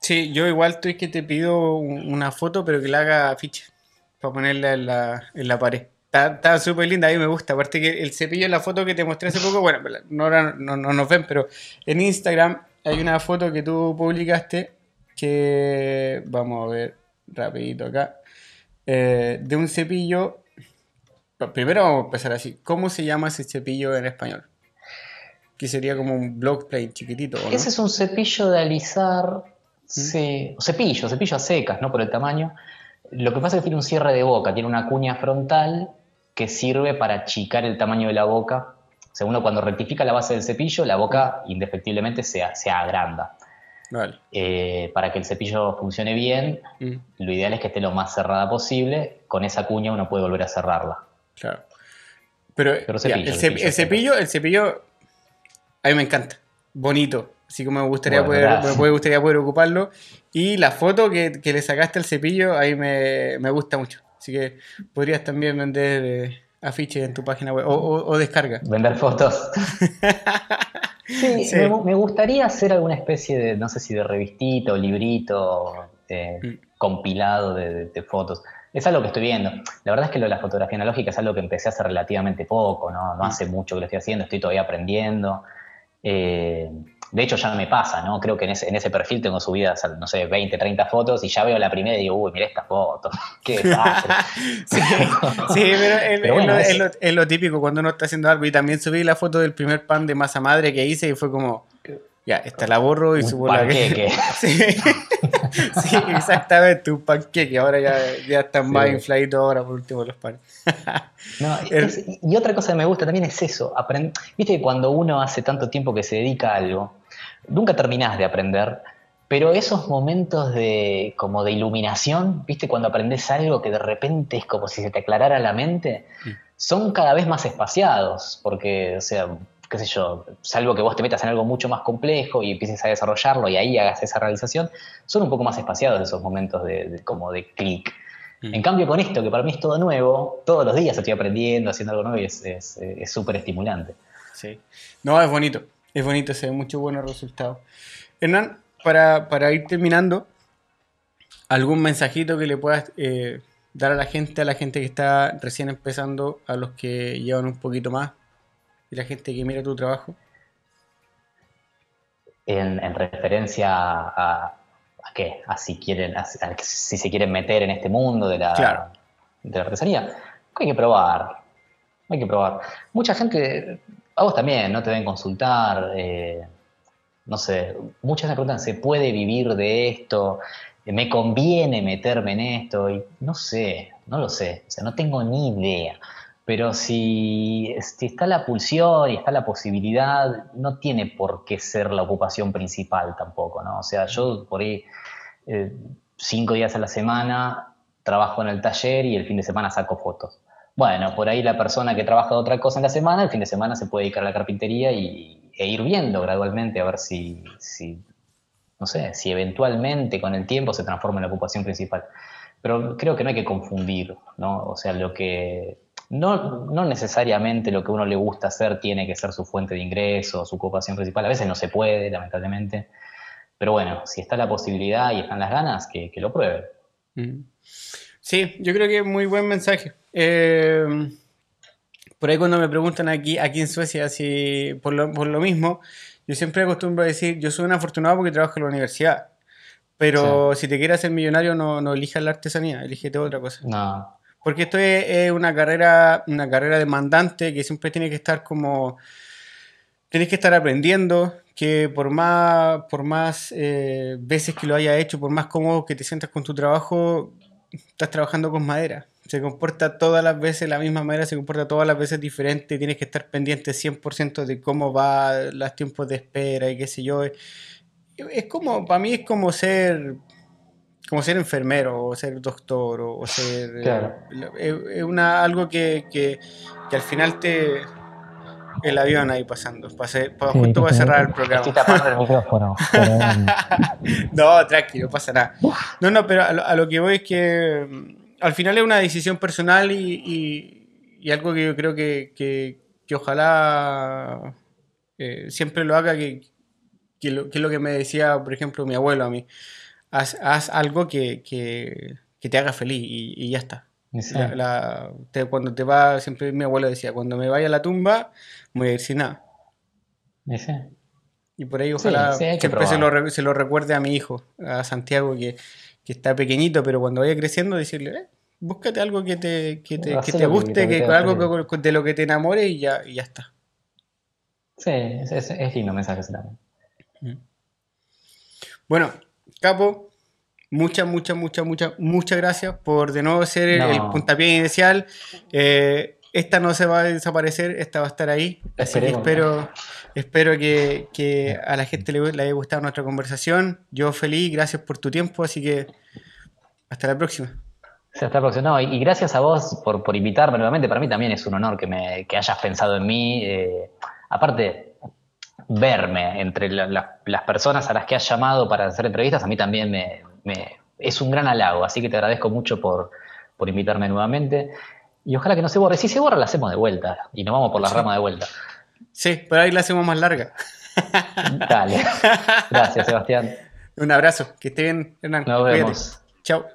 Sí, yo igual estoy que te pido una foto, pero que la haga ficha para ponerla en la, en la pared. Está súper linda, a mí me gusta. Aparte que el cepillo en la foto que te mostré hace poco, bueno, no, no, no nos ven, pero en Instagram hay una foto que tú publicaste que vamos a ver rapidito acá eh, de un cepillo primero vamos a empezar así ¿cómo se llama ese cepillo en español? que sería como un block plate chiquitito ese es un cepillo de alisar ¿Mm? sí, cepillo, cepillo a secas, ¿no? Por el tamaño. Lo que pasa es que tiene un cierre de boca, tiene una cuña frontal que sirve para achicar el tamaño de la boca O sea, uno cuando rectifica la base del cepillo, la boca indefectiblemente se, se agranda. Eh, para que el cepillo funcione bien, mm. lo ideal es que esté lo más cerrada posible. Con esa cuña uno puede volver a cerrarla. Claro. Pero, el, cepillo, el, cepillo, a mí me encanta. Bonito. Así como me gustaría, poder, me gustaría poder ocuparlo. Y la foto que, le sacaste al cepillo, ahí me, me, gusta mucho. Así que podrías también vender eh, afiches en tu página web o, o descarga. Vender fotos. Sí, Me, gustaría hacer alguna especie de, no sé si de revistito o librito mm. compilado de, fotos. Es algo que estoy viendo. La verdad es que lo de la fotografía analógica es algo que empecé hace relativamente poco, ¿no? No mm. hace mucho que lo estoy haciendo, estoy todavía aprendiendo. Eh, de hecho, ya no me pasa, ¿no? Creo que en ese, en ese perfil tengo subidas, no sé, 20, 30 fotos y ya veo la primera y digo, uy, mira esta foto, qué desastre. sí, pero, es, lo, típico cuando uno está haciendo algo. Y también subí la foto del primer pan de masa madre que hice y fue como, ya, esta la borro y subo la que. sí. sí, exactamente, un panqueque. Ahora ya, ya están más infladitos ahora por último los panes. no, y otra cosa que me gusta también es eso. Viste que cuando uno hace tanto tiempo que se dedica a algo, nunca terminás de aprender, pero esos momentos de como de iluminación, viste, cuando aprendes algo que de repente es como si se te aclarara la mente, son cada vez más espaciados, porque, o sea, qué sé yo, salvo que vos te metas en algo mucho más complejo y empieces a desarrollarlo y ahí hagas esa realización, son un poco más espaciados esos momentos de, como de clic. Mm. En cambio, con esto, que para mí es todo nuevo, todos los días estoy aprendiendo, haciendo algo nuevo y es súper estimulante. Sí. No, es bonito, es bonito, se ven muchos buenos resultados. Hernán, para, para, ir terminando, ¿algún mensajito que le puedas eh, dar a la gente, a la gente que está recién empezando, a los que llevan un poquito más? y la gente que mira tu trabajo? En, referencia a, a, qué? A si quieren, si se quieren meter en este mundo de la, de la artesanía. Hay que probar. Hay que probar. Mucha gente, a vos también, ¿no? Te deben consultar. Eh, no sé, muchas me preguntan, ¿se puede vivir de esto? ¿Me conviene meterme en esto? Y no sé, no lo sé. O sea, no tengo ni idea. Pero si, está la pulsión y está la posibilidad, no tiene por qué ser la ocupación principal tampoco, ¿no? O sea, yo por ahí eh, cinco días a la semana trabajo en el taller y el fin de semana saco fotos. Bueno, por ahí la persona que trabaja de otra cosa en la semana, el fin de semana se puede dedicar a la carpintería y, e ir viendo gradualmente a ver si, si, no sé, si eventualmente con el tiempo se transforma en la ocupación principal. Pero creo que no hay que confundir, ¿no? O sea, lo que no, no necesariamente lo que uno le gusta hacer tiene que ser su fuente de ingreso, su ocupación principal. A veces no se puede, lamentablemente. Pero bueno, si está la posibilidad y están las ganas, que, lo prueben. Mm. Sí, yo creo que es muy buen mensaje. Eh, por ahí cuando me preguntan aquí, aquí en Suecia si por lo, por lo mismo, yo siempre acostumbro a decir, yo soy un afortunado porque trabajo en la universidad. Pero si te quieres hacer millonario, no, no elijas la artesanía, elígete otra cosa. No, porque esto es, una carrera, una carrera demandante que siempre tiene que estar como. Tienes que estar aprendiendo, que por más, por más eh, veces que lo haya hecho, por más cómodo que te sientas con tu trabajo, estás trabajando con madera. Se comporta todas las veces la misma manera, se comporta todas las veces diferente, tienes que estar pendiente 100% de cómo va los tiempos de espera y qué sé yo. Es como, para mí es como ser como ser enfermero o ser doctor o, ser... Eh, es, una, algo que, que, al final te... El avión ahí pasando, pasé, justo para cerrar el programa. Estoy tapando el micrófono. no, tranquilo, no pasa nada. No, no, pero a lo, que voy es que mm, al final es una decisión personal y, y, algo que yo creo que, que, ojalá eh, siempre lo haga, que, que, lo, que es lo que me decía, por ejemplo, mi abuelo a mí haz, algo que, te haga feliz y, ya está. Cuando te va, siempre mi abuelo decía, cuando me vaya a la tumba, voy a ir sin nada. Y por ahí ojalá siempre se lo, se lo, recuerde a mi hijo, a Santiago, que, está pequeñito, pero cuando vaya creciendo, decirle, eh, búscate algo que te, que te, guste, que, algo de lo que te enamore y ya, y ya está. Sí, es, es, lindo mensaje también. Mm. Bueno, Capo, muchas, muchas, muchas, muchas, muchas gracias por de nuevo ser el, puntapié inicial. Eh, esta no se va a desaparecer, esta va a estar ahí. Así que espero, espero que, a la gente le, le haya gustado nuestra conversación. Yo feliz, gracias por tu tiempo, así que hasta la próxima. hasta la próxima. y, gracias a vos por, por, invitarme nuevamente. Para mí también es un honor que, me, que hayas pensado en mí. Eh, aparte, verme entre las personas a las que has llamado para hacer entrevistas, a mí también me, es un gran halago. Así que te agradezco mucho por, por invitarme nuevamente. Y ojalá que no se borre. Si se borra, la hacemos de vuelta. Y nos vamos por la rama de vuelta. Sí, pero ahí la hacemos más larga. Dale. Gracias, Sebastián. Un abrazo. Que esté bien, Hernán. Nos vemos. Chao.